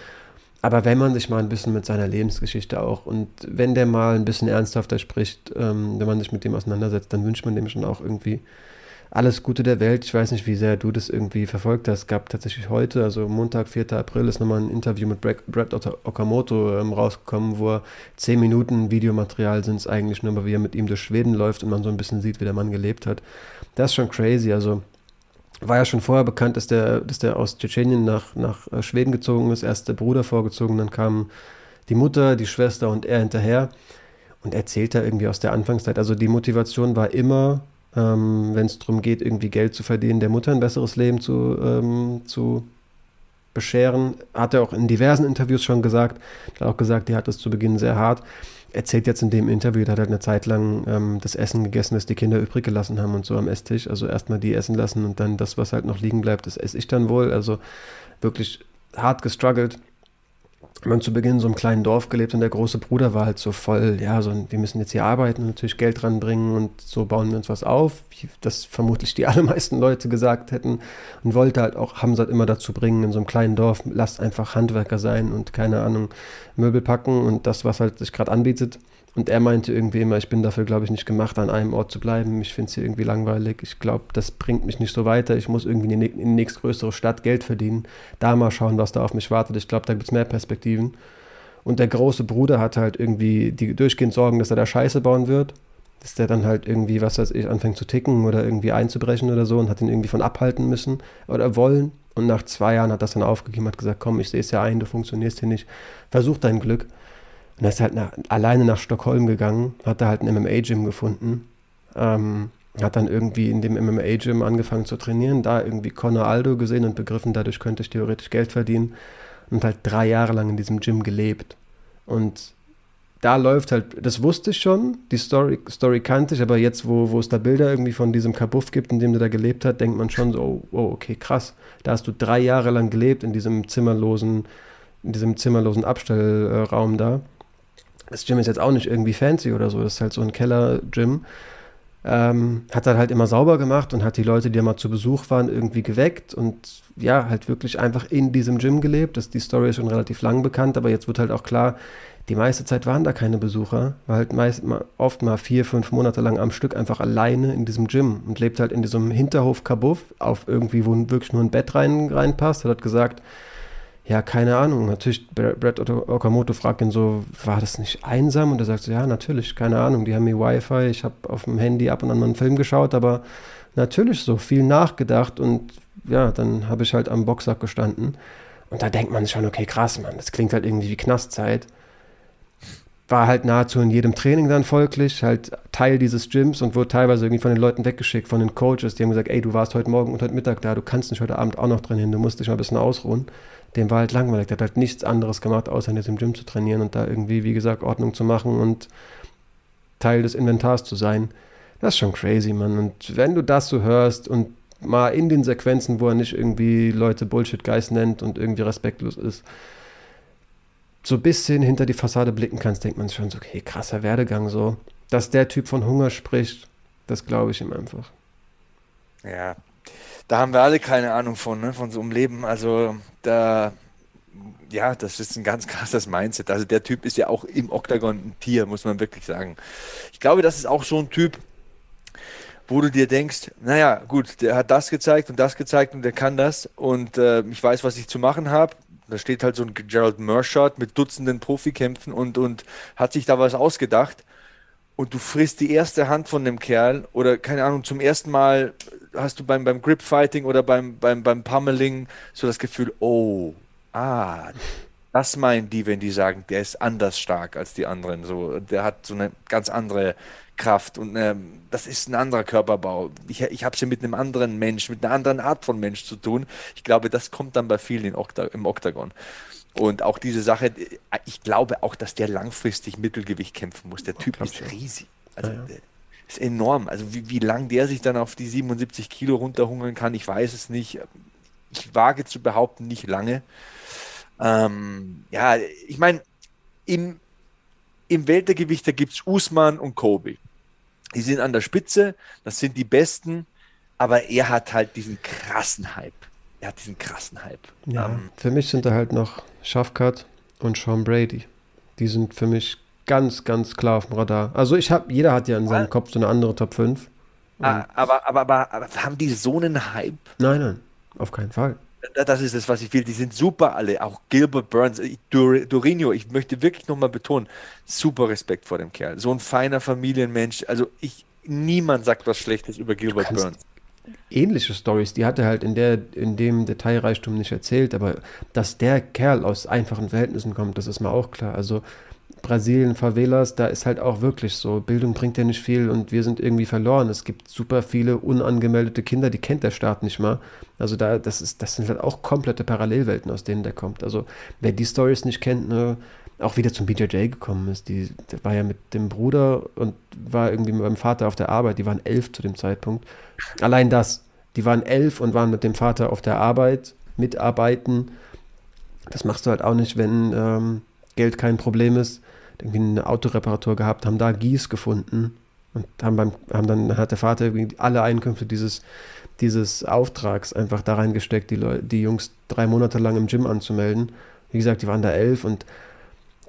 Aber wenn man sich mal ein bisschen mit seiner Lebensgeschichte auch und wenn der mal ein bisschen ernsthafter spricht, ähm, wenn man sich mit dem auseinandersetzt, dann wünscht man dem schon auch irgendwie alles Gute der Welt. Ich weiß nicht, wie sehr du das irgendwie verfolgt hast. Es gab tatsächlich heute, also Montag, 4. April, ist nochmal ein Interview mit Brad Okamoto ähm, rausgekommen, wo er 10 Minuten Videomaterial sind es eigentlich nur, wie er mit ihm durch Schweden läuft und man so ein bisschen sieht, wie der Mann gelebt hat. Das ist schon crazy. Also war ja schon vorher bekannt, dass der, dass der aus Tschetschenien nach, nach äh, Schweden gezogen ist. Erst der Bruder vorgezogen, dann kamen die Mutter, die Schwester und er hinterher. Und erzählt da irgendwie aus der Anfangszeit. Also die Motivation war immer, ähm, wenn es darum geht, irgendwie Geld zu verdienen, der Mutter ein besseres Leben zu, ähm, zu bescheren. Hat er auch in diversen Interviews schon gesagt, hat auch gesagt, die hat es zu Beginn sehr hart. erzählt jetzt in dem Interview, der hat halt eine Zeit lang ähm, das Essen gegessen, das die Kinder übrig gelassen haben und so am Esstisch. Also erstmal die essen lassen und dann das, was halt noch liegen bleibt, das esse ich dann wohl. Also wirklich hart gestruggelt haben zu Beginn in so einem kleinen Dorf gelebt und der große Bruder war halt so voll, ja, so, wir müssen jetzt hier arbeiten und natürlich Geld dranbringen und so bauen wir uns was auf, das vermutlich die allermeisten Leute gesagt hätten und wollte halt auch Hamza halt immer dazu bringen, in so einem kleinen Dorf, lasst einfach Handwerker sein und keine Ahnung, Möbel packen und das, was halt sich gerade anbietet. Und er meinte irgendwie immer, ich bin dafür, glaube ich, nicht gemacht, an einem Ort zu bleiben. Ich finde es hier irgendwie langweilig. Ich glaube, das bringt mich nicht so weiter. Ich muss irgendwie in die, nächstgrößere Stadt Geld verdienen. Da mal schauen, was da auf mich wartet. Ich glaube, da gibt es mehr Perspektiven. Und der große Bruder hatte halt irgendwie die durchgehend Sorgen, dass er da Scheiße bauen wird. Dass der dann halt irgendwie, was weiß ich, anfängt zu ticken oder irgendwie einzubrechen oder so und hat ihn irgendwie von abhalten müssen oder wollen. Und nach zwei Jahren hat das dann aufgegeben, hat gesagt, komm, ich sehe es ja ein, du funktionierst hier nicht. Versuch dein Glück. Und er ist halt nach, alleine nach Stockholm gegangen, hat da halt ein MMA-Gym gefunden. Ähm, hat dann irgendwie in dem MMA-Gym angefangen zu trainieren, da irgendwie Conor Aldo gesehen und begriffen, dadurch könnte ich theoretisch Geld verdienen. Und halt drei Jahre lang in diesem Gym gelebt. Und da läuft halt, das wusste ich schon, die Story, Story kannte ich, aber jetzt, wo, wo es da Bilder irgendwie von diesem Kabuff gibt, in dem der da gelebt hat, denkt man schon so, oh, oh, okay, krass. Da hast du drei Jahre lang gelebt in diesem zimmerlosen, in diesem zimmerlosen Abstellraum da. Das Gym ist jetzt auch nicht irgendwie fancy oder so, das ist halt so ein Keller-Gym. Ähm, hat dann halt immer sauber gemacht und hat die Leute, die mal zu Besuch waren, irgendwie geweckt und ja, halt wirklich einfach in diesem Gym gelebt. Das, die Story ist schon relativ lang bekannt, aber jetzt wird halt auch klar, die meiste Zeit waren da keine Besucher, war halt meist, oft mal vier, fünf Monate lang am Stück einfach alleine in diesem Gym und lebt halt in diesem Hinterhof Kabuff auf irgendwie, wo wirklich nur ein Bett rein, reinpasst. Er hat gesagt, ja, keine Ahnung. Natürlich, Brad Okamoto fragt ihn so, war das nicht einsam? Und er sagt so, ja, natürlich, keine Ahnung. Die haben mir Wi-Fi, ich habe auf dem Handy ab und an mal einen Film geschaut, aber natürlich so viel nachgedacht und ja, dann habe ich halt am Boxsack gestanden. Und da denkt man schon, okay, krass, Mann, das klingt halt irgendwie wie Knastzeit. War halt nahezu in jedem Training dann folglich, halt Teil dieses Gyms und wurde teilweise irgendwie von den Leuten weggeschickt, von den Coaches. Die haben gesagt, ey, du warst heute Morgen und heute Mittag da, du kannst nicht heute Abend auch noch drin hin, du musst dich mal ein bisschen ausruhen dem war halt langweilig. Der hat halt nichts anderes gemacht, außer in diesem Gym zu trainieren und da irgendwie, wie gesagt, Ordnung zu machen und Teil des Inventars zu sein. Das ist schon crazy, Mann. Und wenn du das so hörst und mal in den Sequenzen, wo er nicht irgendwie Leute Bullshit-Geist nennt und irgendwie respektlos ist, so ein bisschen hinter die Fassade blicken kannst, denkt man schon so, okay, krasser Werdegang so. Dass der Typ von Hunger spricht, das glaube ich ihm einfach. Ja, da haben wir alle keine Ahnung von, ne, von so einem Leben. Also da, ja, das ist ein ganz krasses Mindset. Also der Typ ist ja auch im Oktagon ein Tier, muss man wirklich sagen. Ich glaube, das ist auch so ein Typ, wo du dir denkst, naja, gut, der hat das gezeigt und das gezeigt und der kann das und äh, ich weiß, was ich zu machen habe. Da steht halt so ein Gerald Mershot mit Dutzenden Profikämpfen und, und hat sich da was ausgedacht und du frisst die erste Hand von dem Kerl oder keine Ahnung, zum ersten Mal hast du beim, beim Grip Fighting oder beim, beim, beim Pummeling so das Gefühl, oh, ah, das meinen die, wenn die sagen, der ist anders stark als die anderen. So, der hat so eine ganz andere Kraft und ähm, das ist ein anderer Körperbau. Ich, ich habe es ja mit einem anderen Mensch, mit einer anderen Art von Mensch zu tun. Ich glaube, das kommt dann bei vielen Okta im Oktagon. Und auch diese Sache, ich glaube auch, dass der langfristig Mittelgewicht kämpfen muss. Der Typ ist riesig. Also, ja, ja. Ist enorm. Also wie, wie lang der sich dann auf die 77 Kilo runterhungern kann, ich weiß es nicht. Ich wage zu behaupten, nicht lange. Ähm, ja, ich meine, im, im Weltergewicht, da gibt es Usman und Kobe. Die sind an der Spitze, das sind die Besten, aber er hat halt diesen krassen Hype er hat diesen krassen Hype. Ja, ähm, für mich sind da halt noch Shafkat und Sean Brady. Die sind für mich ganz, ganz klar auf dem Radar. Also ich habe, jeder hat ja in seinem Kopf so eine andere Top 5. Ah, aber, aber, aber, aber, haben die so einen Hype? Nein, nein, auf keinen Fall. Das ist das, was ich will. Die sind super alle. Auch Gilbert Burns, Dur Durinho, ich möchte wirklich nochmal betonen, super Respekt vor dem Kerl. So ein feiner Familienmensch. Also ich, niemand sagt was Schlechtes über Gilbert Burns ähnliche Stories, die hat er halt in, der, in dem Detailreichtum nicht erzählt, aber dass der Kerl aus einfachen Verhältnissen kommt, das ist mir auch klar. Also Brasilien, Favelas, da ist halt auch wirklich so, Bildung bringt ja nicht viel und wir sind irgendwie verloren. Es gibt super viele unangemeldete Kinder, die kennt der Staat nicht mal. Also da, das ist, das sind halt auch komplette Parallelwelten, aus denen der kommt. Also wer die Stories nicht kennt, ne, auch wieder zum BJJ gekommen ist. Die, der war ja mit dem Bruder und war irgendwie mit meinem Vater auf der Arbeit. Die waren elf zu dem Zeitpunkt. Allein das. Die waren elf und waren mit dem Vater auf der Arbeit, mitarbeiten. Das machst du halt auch nicht, wenn ähm, Geld kein Problem ist. Irgendwie eine Autoreparatur gehabt, haben da Gieß gefunden und haben, beim, haben dann hat der Vater alle Einkünfte dieses, dieses Auftrags einfach da reingesteckt, die, Leute, die Jungs drei Monate lang im Gym anzumelden. Wie gesagt, die waren da elf und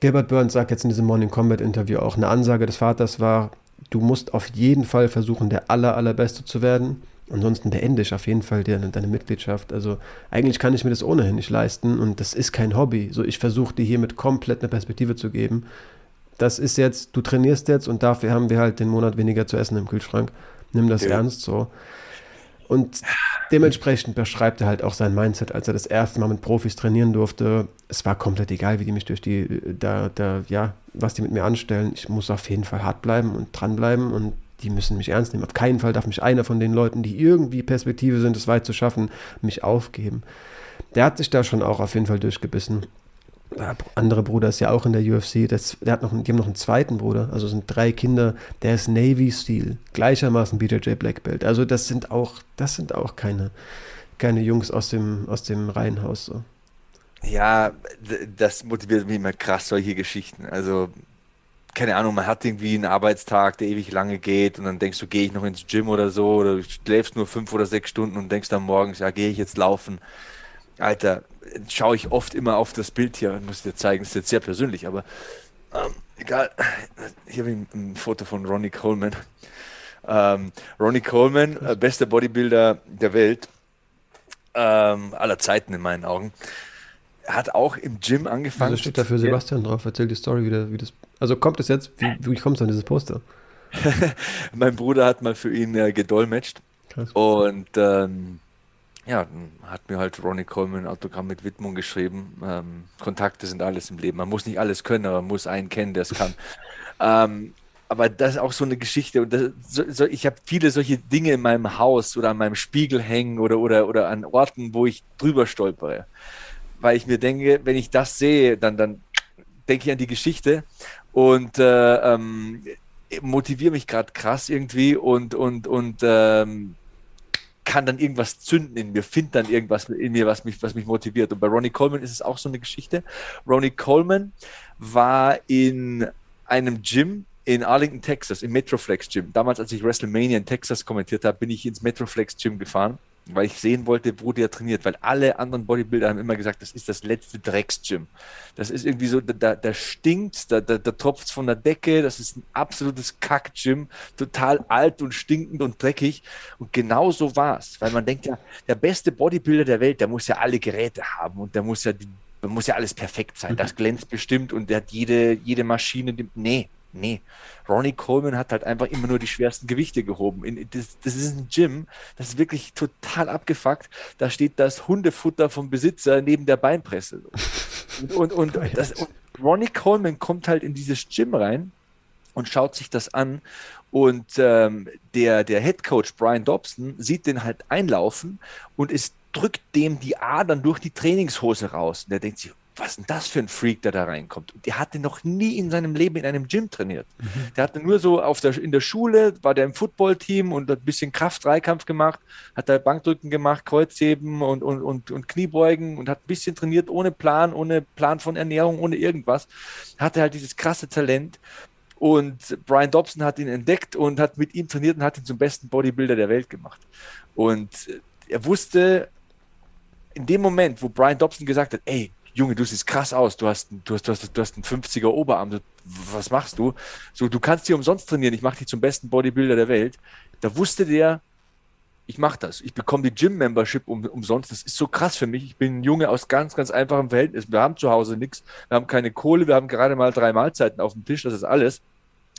Gilbert Burns sagt jetzt in diesem Morning Combat Interview auch, eine Ansage des Vaters war, du musst auf jeden Fall versuchen, der aller, allerbeste zu werden. Ansonsten beende ich auf jeden Fall deine, deine Mitgliedschaft. Also eigentlich kann ich mir das ohnehin nicht leisten und das ist kein Hobby. So, ich versuche dir hiermit komplett eine Perspektive zu geben. Das ist jetzt, du trainierst jetzt und dafür haben wir halt den Monat weniger zu essen im Kühlschrank. Nimm das ja. ernst so. Und dementsprechend beschreibt er halt auch sein Mindset, als er das erste Mal mit Profis trainieren durfte. Es war komplett egal, wie die mich durch die, da, da, ja, was die mit mir anstellen. Ich muss auf jeden Fall hart bleiben und dranbleiben und die müssen mich ernst nehmen. Auf keinen Fall darf mich einer von den Leuten, die irgendwie Perspektive sind, es weit zu schaffen, mich aufgeben. Der hat sich da schon auch auf jeden Fall durchgebissen der andere Bruder ist ja auch in der UFC. Das, der hat noch, die haben noch einen zweiten Bruder. Also sind drei Kinder. Der ist Navy Steel. Gleichermaßen BJJ Black Belt. Also das sind auch, das sind auch keine, keine Jungs aus dem, aus dem Reihenhaus. So. Ja, das motiviert mich immer krass, solche Geschichten. Also, keine Ahnung, man hat irgendwie einen Arbeitstag, der ewig lange geht und dann denkst du, gehe ich noch ins Gym oder so oder du schläfst nur fünf oder sechs Stunden und denkst dann morgens, ja, gehe ich jetzt laufen. Alter, schaue ich oft immer auf das Bild hier. Ich muss dir zeigen, ist jetzt sehr persönlich, aber ähm, egal. Hier habe ich ein, Foto von Ronnie Coleman. Ähm, Ronnie Coleman, äh, bester Bodybuilder der Welt, ähm, aller Zeiten in meinen Augen, hat auch im Gym angefangen. Also steht da für Sebastian drauf. Erzähl die Story wieder, wie das. Also kommt es jetzt? Wie, wie kommt es an dieses Poster? mein Bruder hat mal für ihn äh, gedolmetscht. Krass. Und ähm, ja, hat mir halt Ronnie Coleman ein Autogramm mit Widmung geschrieben. Ähm, Kontakte sind alles im Leben. Man muss nicht alles können, aber man muss einen kennen, der es kann. ähm, aber das ist auch so eine Geschichte. Und das, so, so, ich habe viele solche Dinge in meinem Haus oder an meinem Spiegel hängen oder, oder, oder an Orten, wo ich drüber stolpere. Weil ich mir denke, wenn ich das sehe, dann, dann denke ich an die Geschichte und äh, ähm, motiviere mich gerade krass irgendwie und, und, und ähm, kann dann irgendwas zünden in mir, finde dann irgendwas in mir, was mich, was mich motiviert. Und bei Ronnie Coleman ist es auch so eine Geschichte. Ronnie Coleman war in einem Gym in Arlington, Texas, im Metroflex Gym. Damals, als ich WrestleMania in Texas kommentiert habe, bin ich ins Metroflex Gym gefahren weil ich sehen wollte, wo der trainiert, weil alle anderen Bodybuilder haben immer gesagt, das ist das letzte Drecksgym. Das ist irgendwie so, da, da stinkt, da, da, da tropft es von der Decke, das ist ein absolutes Kack-Gym, total alt und stinkend und dreckig. Und genau so war es, weil man denkt ja, der beste Bodybuilder der Welt, der muss ja alle Geräte haben und der muss ja, die, muss ja alles perfekt sein. Das glänzt bestimmt und der hat jede, jede Maschine. Nee, Nee, Ronnie Coleman hat halt einfach immer nur die schwersten Gewichte gehoben. In, das, das, ist ein Gym, das ist wirklich total abgefuckt. Da steht das Hundefutter vom Besitzer neben der Beinpresse. Und, und, und, das, und Ronnie Coleman kommt halt in dieses Gym rein und schaut sich das an. Und ähm, der, der Head Coach Brian Dobson sieht den halt einlaufen und es drückt dem die Adern durch die Trainingshose raus. Und der denkt sich, was ist denn das für ein Freak, der da reinkommt? Und der hatte noch nie in seinem Leben in einem Gym trainiert. Mhm. Der hatte nur so auf der, in der Schule, war der im Footballteam und hat ein bisschen Kraft-Dreikampf gemacht, hat da Bankdrücken gemacht, Kreuzheben und, und, und, und Kniebeugen und hat ein bisschen trainiert, ohne Plan, ohne Plan von Ernährung, ohne irgendwas. Hatte halt dieses krasse Talent. Und Brian Dobson hat ihn entdeckt und hat mit ihm trainiert und hat ihn zum besten Bodybuilder der Welt gemacht. Und er wusste, in dem Moment, wo Brian Dobson gesagt hat, ey, Junge, du siehst krass aus, du hast, du hast, du hast, du hast einen 50er Oberarm, was machst du? So, du kannst hier umsonst trainieren, ich mache dich zum besten Bodybuilder der Welt. Da wusste der, ich mache das. Ich bekomme die Gym-Membership um, umsonst. Das ist so krass für mich. Ich bin ein Junge aus ganz, ganz einfachem Verhältnis. Wir haben zu Hause nichts. Wir haben keine Kohle. Wir haben gerade mal drei Mahlzeiten auf dem Tisch. Das ist alles.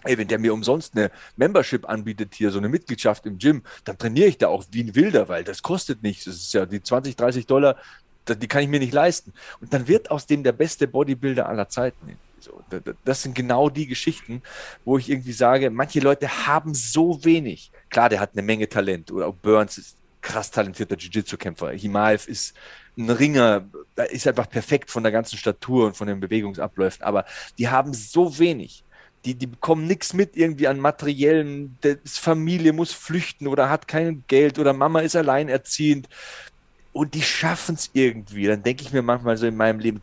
Ey, wenn der mir umsonst eine Membership anbietet hier, so eine Mitgliedschaft im Gym, dann trainiere ich da auch wie ein Wilder, weil das kostet nichts. Das ist ja die 20, 30 Dollar, die kann ich mir nicht leisten. Und dann wird aus dem der beste Bodybuilder aller Zeiten. So, das sind genau die Geschichten, wo ich irgendwie sage, manche Leute haben so wenig. Klar, der hat eine Menge Talent. Oder auch Burns ist krass talentierter Jiu-Jitsu-Kämpfer. Himaev ist ein Ringer ist einfach perfekt von der ganzen Statur und von den Bewegungsabläufen, aber die haben so wenig. Die, die bekommen nichts mit irgendwie an materiellen, das Familie muss flüchten oder hat kein Geld oder Mama ist alleinerziehend und die schaffen es irgendwie. Dann denke ich mir manchmal so in meinem Leben,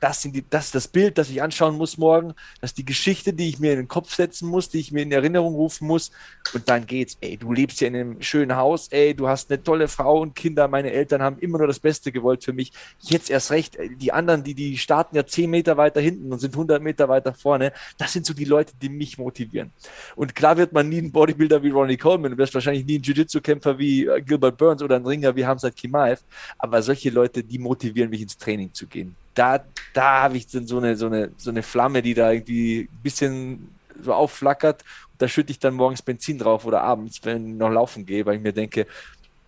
das, sind die, das ist das Bild, das ich anschauen muss morgen, das ist die Geschichte, die ich mir in den Kopf setzen muss, die ich mir in Erinnerung rufen muss. Und dann geht's, ey, du lebst ja in einem schönen Haus, ey, du hast eine tolle Frau und Kinder, meine Eltern haben immer nur das Beste gewollt für mich. Jetzt erst recht, die anderen, die, die starten ja zehn Meter weiter hinten und sind 100 Meter weiter vorne, das sind so die Leute, die mich motivieren. Und klar wird man nie ein Bodybuilder wie Ronnie Coleman, du wirst wahrscheinlich nie ein Jiu-Jitsu-Kämpfer wie äh, Gilbert Burns oder ein Ringer wie Hamzat Kimaev, aber solche Leute, die motivieren mich ins Training zu gehen. Da, da habe ich dann so eine, so, eine, so eine Flamme, die da irgendwie ein bisschen so aufflackert. da schütte ich dann morgens Benzin drauf oder abends, wenn ich noch laufen gehe, weil ich mir denke,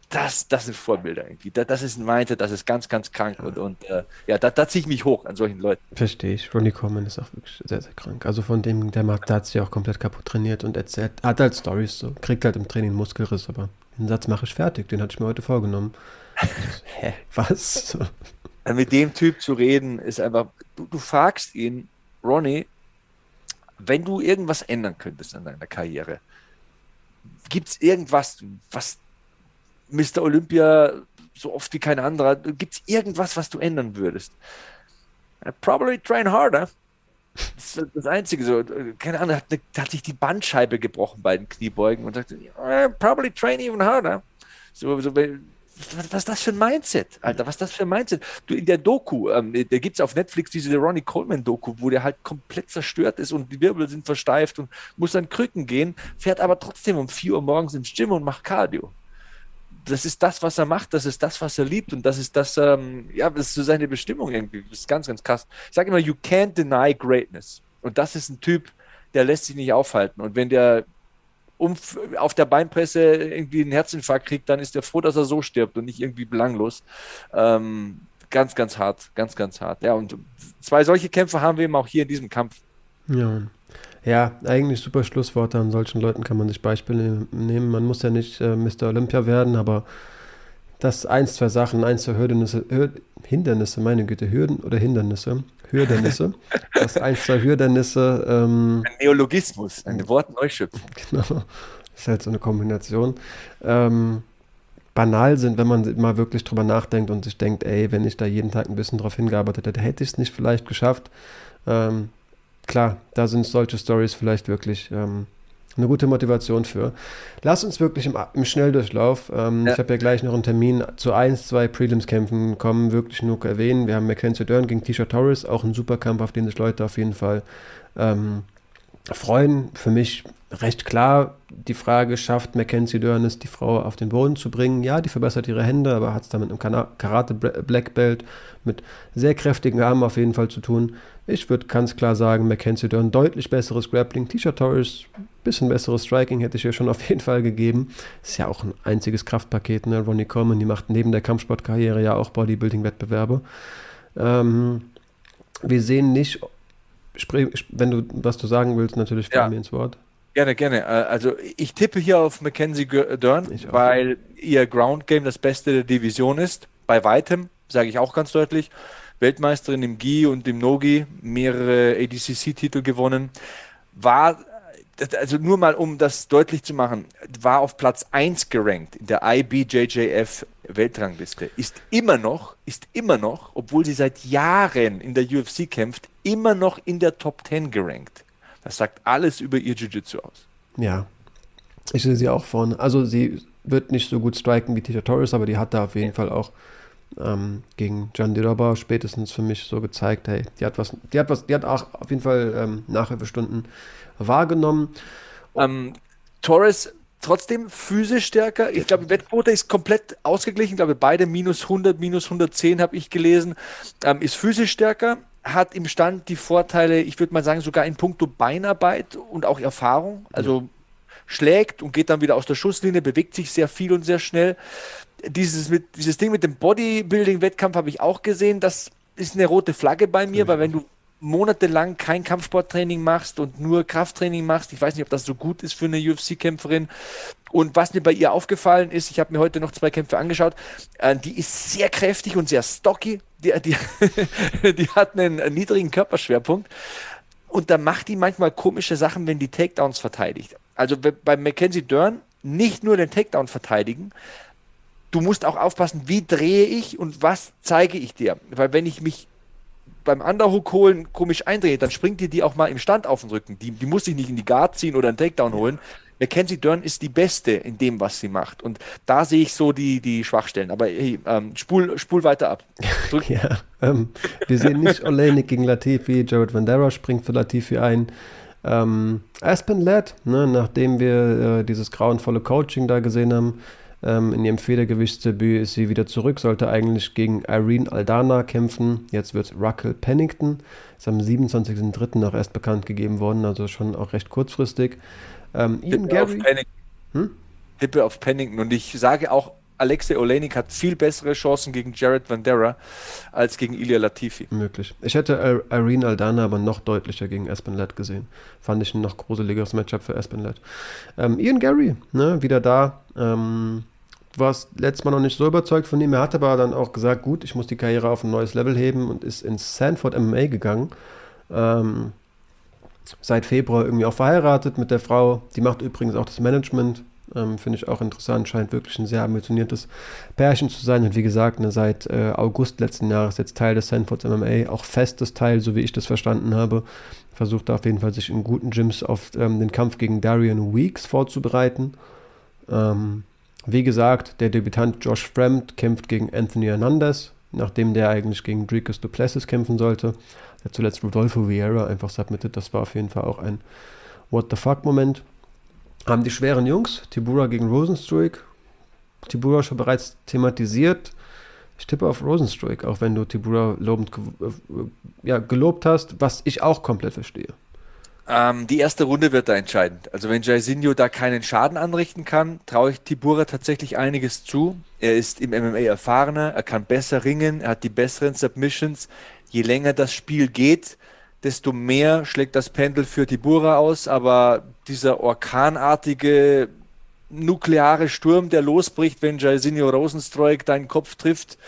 das, das sind Vorbilder irgendwie. Das, das ist ein Mindset, das ist ganz, ganz krank. Und, und äh, ja, da, da ziehe ich mich hoch an solchen Leuten. Verstehe ich. Ronnie Coleman ist auch wirklich sehr, sehr krank. Also von dem, der Markt, da hat sich auch komplett kaputt trainiert und erzählt, hat halt Stories so, kriegt halt im Training Muskelriss, aber den Satz mache ich fertig, den hatte ich mir heute vorgenommen. Hä, was? Mit dem Typ zu reden, ist einfach, du, du fragst ihn, Ronnie, wenn du irgendwas ändern könntest an deiner Karriere, gibt es irgendwas, was Mr. Olympia so oft wie kein anderer, gibt es irgendwas, was du ändern würdest? I probably train harder. Das ist das Einzige. So, keine Ahnung, hat, hat sich die Bandscheibe gebrochen bei den Kniebeugen und sagt, I probably train even harder. So, so was ist das für ein Mindset, Alter? Was ist das für ein Mindset? Du, in der Doku, ähm, da gibt es auf Netflix diese Ronnie Coleman-Doku, wo der halt komplett zerstört ist und die Wirbel sind versteift und muss an Krücken gehen, fährt aber trotzdem um 4 Uhr morgens ins Gym und macht Cardio. Das ist das, was er macht, das ist das, was er liebt und das ist das, ähm, ja, das ist so seine Bestimmung irgendwie. Das ist ganz, ganz krass. Ich sage immer, you can't deny greatness. Und das ist ein Typ, der lässt sich nicht aufhalten. Und wenn der um, auf der Beinpresse irgendwie einen Herzinfarkt kriegt, dann ist er froh, dass er so stirbt und nicht irgendwie belanglos. Ähm, ganz, ganz hart, ganz, ganz hart. Ja, und zwei solche Kämpfe haben wir eben auch hier in diesem Kampf. Ja. Ja, eigentlich super Schlussworte. An solchen Leuten kann man sich Beispiele nehmen. Man muss ja nicht äh, Mr. Olympia werden, aber das eins, zwei Sachen, eins, zwei Hürdernisse, Hindernisse, meine Güte, Hürden oder Hindernisse, Hürdernisse. das eins, zwei Hürdernisse. Ähm, ein Neologismus, eine Wortneuschöpfung. Genau, das ist halt so eine Kombination. Ähm, banal sind, wenn man mal wirklich drüber nachdenkt und sich denkt, ey, wenn ich da jeden Tag ein bisschen drauf hingearbeitet hätte, hätte ich es nicht vielleicht geschafft. Ähm, klar, da sind solche Stories vielleicht wirklich ähm, eine gute Motivation für. Lass uns wirklich im, im Schnelldurchlauf, ähm, ja. ich habe ja gleich noch einen Termin zu 1, 2 Prelims-Kämpfen kommen, wirklich nur erwähnen. Wir haben Mackenzie Dern gegen Tisha Torres, auch ein super Kampf, auf den sich Leute auf jeden Fall ähm, freuen. Für mich recht klar die Frage, schafft Mackenzie Dern die Frau auf den Boden zu bringen? Ja, die verbessert ihre Hände, aber hat es da mit einem Karate Black Belt mit sehr kräftigen Armen auf jeden Fall zu tun. Ich würde ganz klar sagen, Mackenzie Dern deutlich besseres Grappling. Tisha Torres, bisschen besseres Striking hätte ich ihr schon auf jeden Fall gegeben. Ist ja auch ein einziges Kraftpaket. Ne? Ronnie Coleman, die macht neben der Kampfsportkarriere ja auch Bodybuilding-Wettbewerbe. Ähm, wir sehen nicht, wenn du was du sagen willst, natürlich ja. mir ins Wort. Gerne, gerne. Äh, also ich tippe hier auf Mackenzie Dern, weil ihr Ground Game das Beste der Division ist. Bei weitem, sage ich auch ganz deutlich. Weltmeisterin im GI und im Nogi, mehrere ADCC-Titel gewonnen. War, also nur mal um das deutlich zu machen, war auf Platz 1 gerankt in der IBJJF Weltrangliste. Ist immer noch, ist immer noch, obwohl sie seit Jahren in der UFC kämpft, immer noch in der Top 10 gerankt. Das sagt alles über ihr Jiu-Jitsu aus. Ja, ich sehe sie auch vorne. Also sie wird nicht so gut striken wie Tisha Torres, aber die hat da auf jeden ja. Fall auch ähm, gegen John Diroba spätestens für mich so gezeigt, hey, die hat was, die hat was, die hat auch auf jeden Fall ähm, Nachhilfestunden wahrgenommen. Ähm, Torres trotzdem physisch stärker. Ich glaube, Wettquote ist komplett ausgeglichen. Ich glaube, beide minus 100, minus 110 habe ich gelesen. Ähm, ist physisch stärker, hat im Stand die Vorteile, ich würde mal sagen, sogar in puncto Beinarbeit und auch Erfahrung. Also schlägt und geht dann wieder aus der Schusslinie, bewegt sich sehr viel und sehr schnell. Dieses, mit, dieses Ding mit dem Bodybuilding-Wettkampf habe ich auch gesehen. Das ist eine rote Flagge bei mir, weil wenn du monatelang kein Kampfsporttraining machst und nur Krafttraining machst. Ich weiß nicht, ob das so gut ist für eine UFC-Kämpferin. Und was mir bei ihr aufgefallen ist, ich habe mir heute noch zwei Kämpfe angeschaut, äh, die ist sehr kräftig und sehr stocky. Die, die, die hat einen, einen niedrigen Körperschwerpunkt. Und da macht die manchmal komische Sachen, wenn die Takedowns verteidigt. Also bei Mackenzie Dern nicht nur den Takedown verteidigen, du musst auch aufpassen, wie drehe ich und was zeige ich dir. Weil wenn ich mich beim Underhook holen komisch eindrehe, dann springt dir die auch mal im Stand auf den Rücken. Die, die muss ich nicht in die Guard ziehen oder einen Takedown holen. Mackenzie Dern ist die Beste in dem, was sie macht. Und da sehe ich so die, die Schwachstellen. Aber hey, ähm, spul, spul weiter ab. ja, ähm, wir sehen nicht Olenik gegen Latifi. Jared Vandera springt für Latifi ein. Ähm, Aspen Ladd, ne, nachdem wir äh, dieses grauenvolle Coaching da gesehen haben, ähm, in ihrem Federgewichtsdebüt ist sie wieder zurück, sollte eigentlich gegen Irene Aldana kämpfen. Jetzt wird es Ruckel Pennington. Ist am 27.03. noch erst bekannt gegeben worden, also schon auch recht kurzfristig. Ähm, Ian Gary. Auf hm? Tippe auf Pennington. Und ich sage auch, Alexei Olenik hat viel bessere Chancen gegen Jared Vandera als gegen Ilya Latifi. Möglich. Ich hätte Irene Aldana aber noch deutlicher gegen Aspen Ladd gesehen. Fand ich ein noch gruseligeres Matchup für Aspen Ladd. Ähm, Ian Gary, ne, wieder da. Ähm, war es letztes Mal noch nicht so überzeugt von ihm. Er hat aber dann auch gesagt, gut, ich muss die Karriere auf ein neues Level heben und ist ins Sanford MMA gegangen. Ähm, seit Februar irgendwie auch verheiratet mit der Frau. Die macht übrigens auch das Management. Ähm, Finde ich auch interessant. Scheint wirklich ein sehr ambitioniertes Pärchen zu sein. Und wie gesagt, ne, seit äh, August letzten Jahres jetzt Teil des Sanfords MMA. Auch festes Teil, so wie ich das verstanden habe. Versucht auf jeden Fall, sich in guten Gyms auf ähm, den Kampf gegen Darian Weeks vorzubereiten. Ähm, wie gesagt, der Debütant Josh Fremd kämpft gegen Anthony Hernandez, nachdem der eigentlich gegen Dricus Duplessis kämpfen sollte. Der zuletzt Rodolfo Vieira einfach submitted. Das war auf jeden Fall auch ein What the fuck-Moment. Haben die schweren Jungs, Tibura gegen Rosenstruik. Tibura schon bereits thematisiert. Ich tippe auf Rosenstruik, auch wenn du Tibura lobend äh, ja, gelobt hast, was ich auch komplett verstehe. Ähm, die erste Runde wird da entscheidend. Also wenn Jairzinho da keinen Schaden anrichten kann, traue ich Tibura tatsächlich einiges zu. Er ist im MMA erfahrener, er kann besser ringen, er hat die besseren Submissions. Je länger das Spiel geht, desto mehr schlägt das Pendel für Tibura aus. Aber dieser orkanartige nukleare Sturm, der losbricht, wenn Jairzinho Rosenstreuk deinen Kopf trifft,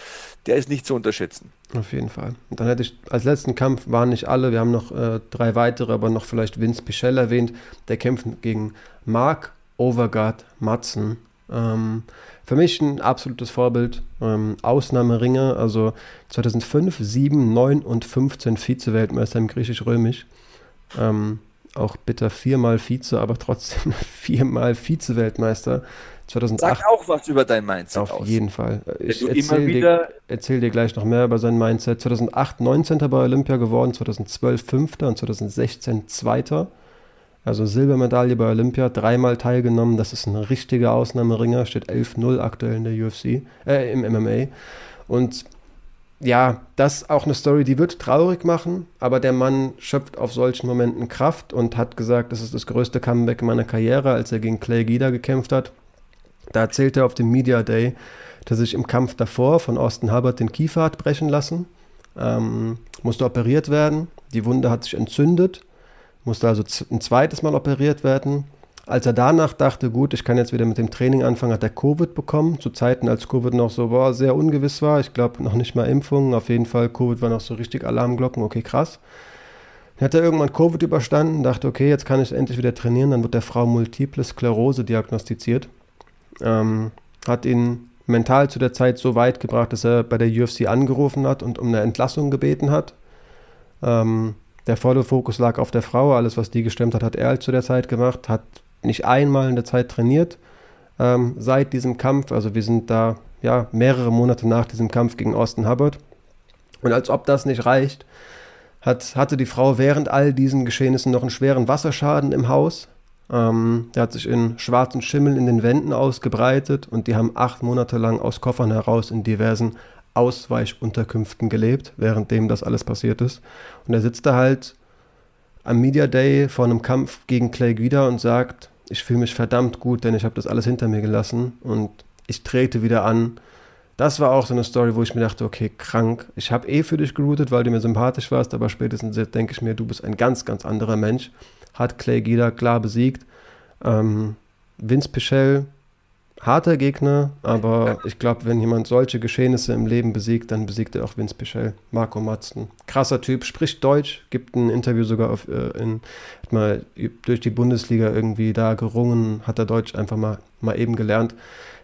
der ist nicht zu unterschätzen. Auf jeden Fall. Und dann hätte ich als letzten Kampf waren nicht alle, wir haben noch äh, drei weitere, aber noch vielleicht Vince Pichel erwähnt. Der kämpft gegen Mark Overgaard Matzen. Ähm, für mich ein absolutes Vorbild. Ähm, Ausnahmeringer, also 2005, 7, 9 und 15 Vize-Weltmeister im Griechisch-Römisch. Ähm, auch bitter viermal Vize, aber trotzdem viermal Vize-Weltmeister. 2008. Sag auch was über dein Mindset Auf aus. jeden Fall. Ich erzähle dir, erzähl dir gleich noch mehr über sein Mindset. 2008 19. bei Olympia geworden, 2012 5. und 2016 2. Also Silbermedaille bei Olympia, dreimal teilgenommen. Das ist ein richtiger Ausnahmeringer, steht 11-0 aktuell in der UFC, äh, im MMA. Und ja, das ist auch eine Story, die wird traurig machen, aber der Mann schöpft auf solchen Momenten Kraft und hat gesagt, das ist das größte Comeback meiner Karriere, als er gegen Clay Guida gekämpft hat. Da erzählt er auf dem Media Day, dass sich im Kampf davor von Austin Hubbard den Kiefer hat brechen lassen, ähm, musste operiert werden, die Wunde hat sich entzündet, musste also ein zweites Mal operiert werden. Als er danach dachte, gut, ich kann jetzt wieder mit dem Training anfangen, hat er Covid bekommen. Zu Zeiten, als Covid noch so boah, sehr ungewiss war. Ich glaube, noch nicht mal Impfungen. Auf jeden Fall, Covid war noch so richtig Alarmglocken. Okay, krass. Dann hat er irgendwann Covid überstanden, dachte, okay, jetzt kann ich endlich wieder trainieren. Dann wird der Frau Multiple Sklerose diagnostiziert ähm, hat ihn mental zu der Zeit so weit gebracht, dass er bei der UFC angerufen hat und um eine Entlassung gebeten hat. Ähm, der volle Fokus lag auf der Frau. Alles, was die gestemmt hat, hat er halt zu der Zeit gemacht. Hat nicht einmal in der Zeit trainiert ähm, seit diesem Kampf. Also wir sind da ja mehrere Monate nach diesem Kampf gegen Austin Hubbard. Und als ob das nicht reicht, hat, hatte die Frau während all diesen Geschehnissen noch einen schweren Wasserschaden im Haus. Ähm, der hat sich in schwarzen Schimmel in den Wänden ausgebreitet und die haben acht Monate lang aus Koffern heraus in diversen Ausweichunterkünften gelebt, währenddem das alles passiert ist. Und er sitzt da halt am Media Day vor einem Kampf gegen Clay Guida und sagt, ich fühle mich verdammt gut, denn ich habe das alles hinter mir gelassen und ich trete wieder an Das war auch so eine Story, wo ich mir dachte, okay, krank. Ich habe eh für dich geroutet, weil du mir sympathisch warst, aber spätestens jetzt denke ich mir, du bist ein ganz, ganz anderer Mensch. Hat Clay Guida klar besiegt. Ähm, Vince Pichel, harter Gegner, aber ich glaube, wenn jemand solche Geschehnisse im Leben besiegt, dann besiegt er auch Vince Pichel. Marco Matzen, krasser Typ, spricht Deutsch, gibt ein Interview sogar auf, äh, in, hat mal durch die Bundesliga irgendwie da gerungen, hat er Deutsch einfach mal, mal eben gelernt.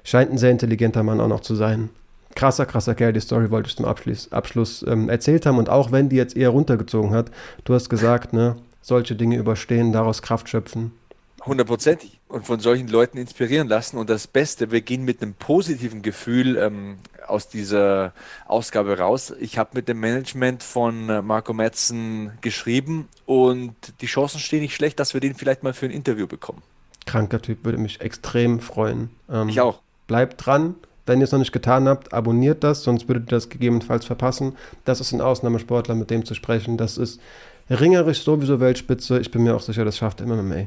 Scheint ein sehr intelligenter Mann auch noch zu sein. Krasser, krasser Kerl, die Story wollte ich zum Abschluss, Abschluss ähm, erzählt haben und auch wenn die jetzt eher runtergezogen hat, du hast gesagt, ne, solche Dinge überstehen, daraus Kraft schöpfen. Hundertprozentig. Und von solchen Leuten inspirieren lassen. Und das Beste, wir gehen mit einem positiven Gefühl ähm, aus dieser Ausgabe raus. Ich habe mit dem Management von äh, Marco Metzen geschrieben und die Chancen stehen nicht schlecht, dass wir den vielleicht mal für ein Interview bekommen. Kranker Typ, würde mich extrem freuen. Ähm, ich auch. Bleibt dran. Wenn ihr es noch nicht getan habt, abonniert das, sonst würdet ihr das gegebenenfalls verpassen. Das ist ein Ausnahmesportler, mit dem zu sprechen. Das ist ringerisch sowieso Weltspitze. Ich bin mir auch sicher, das schafft MMA.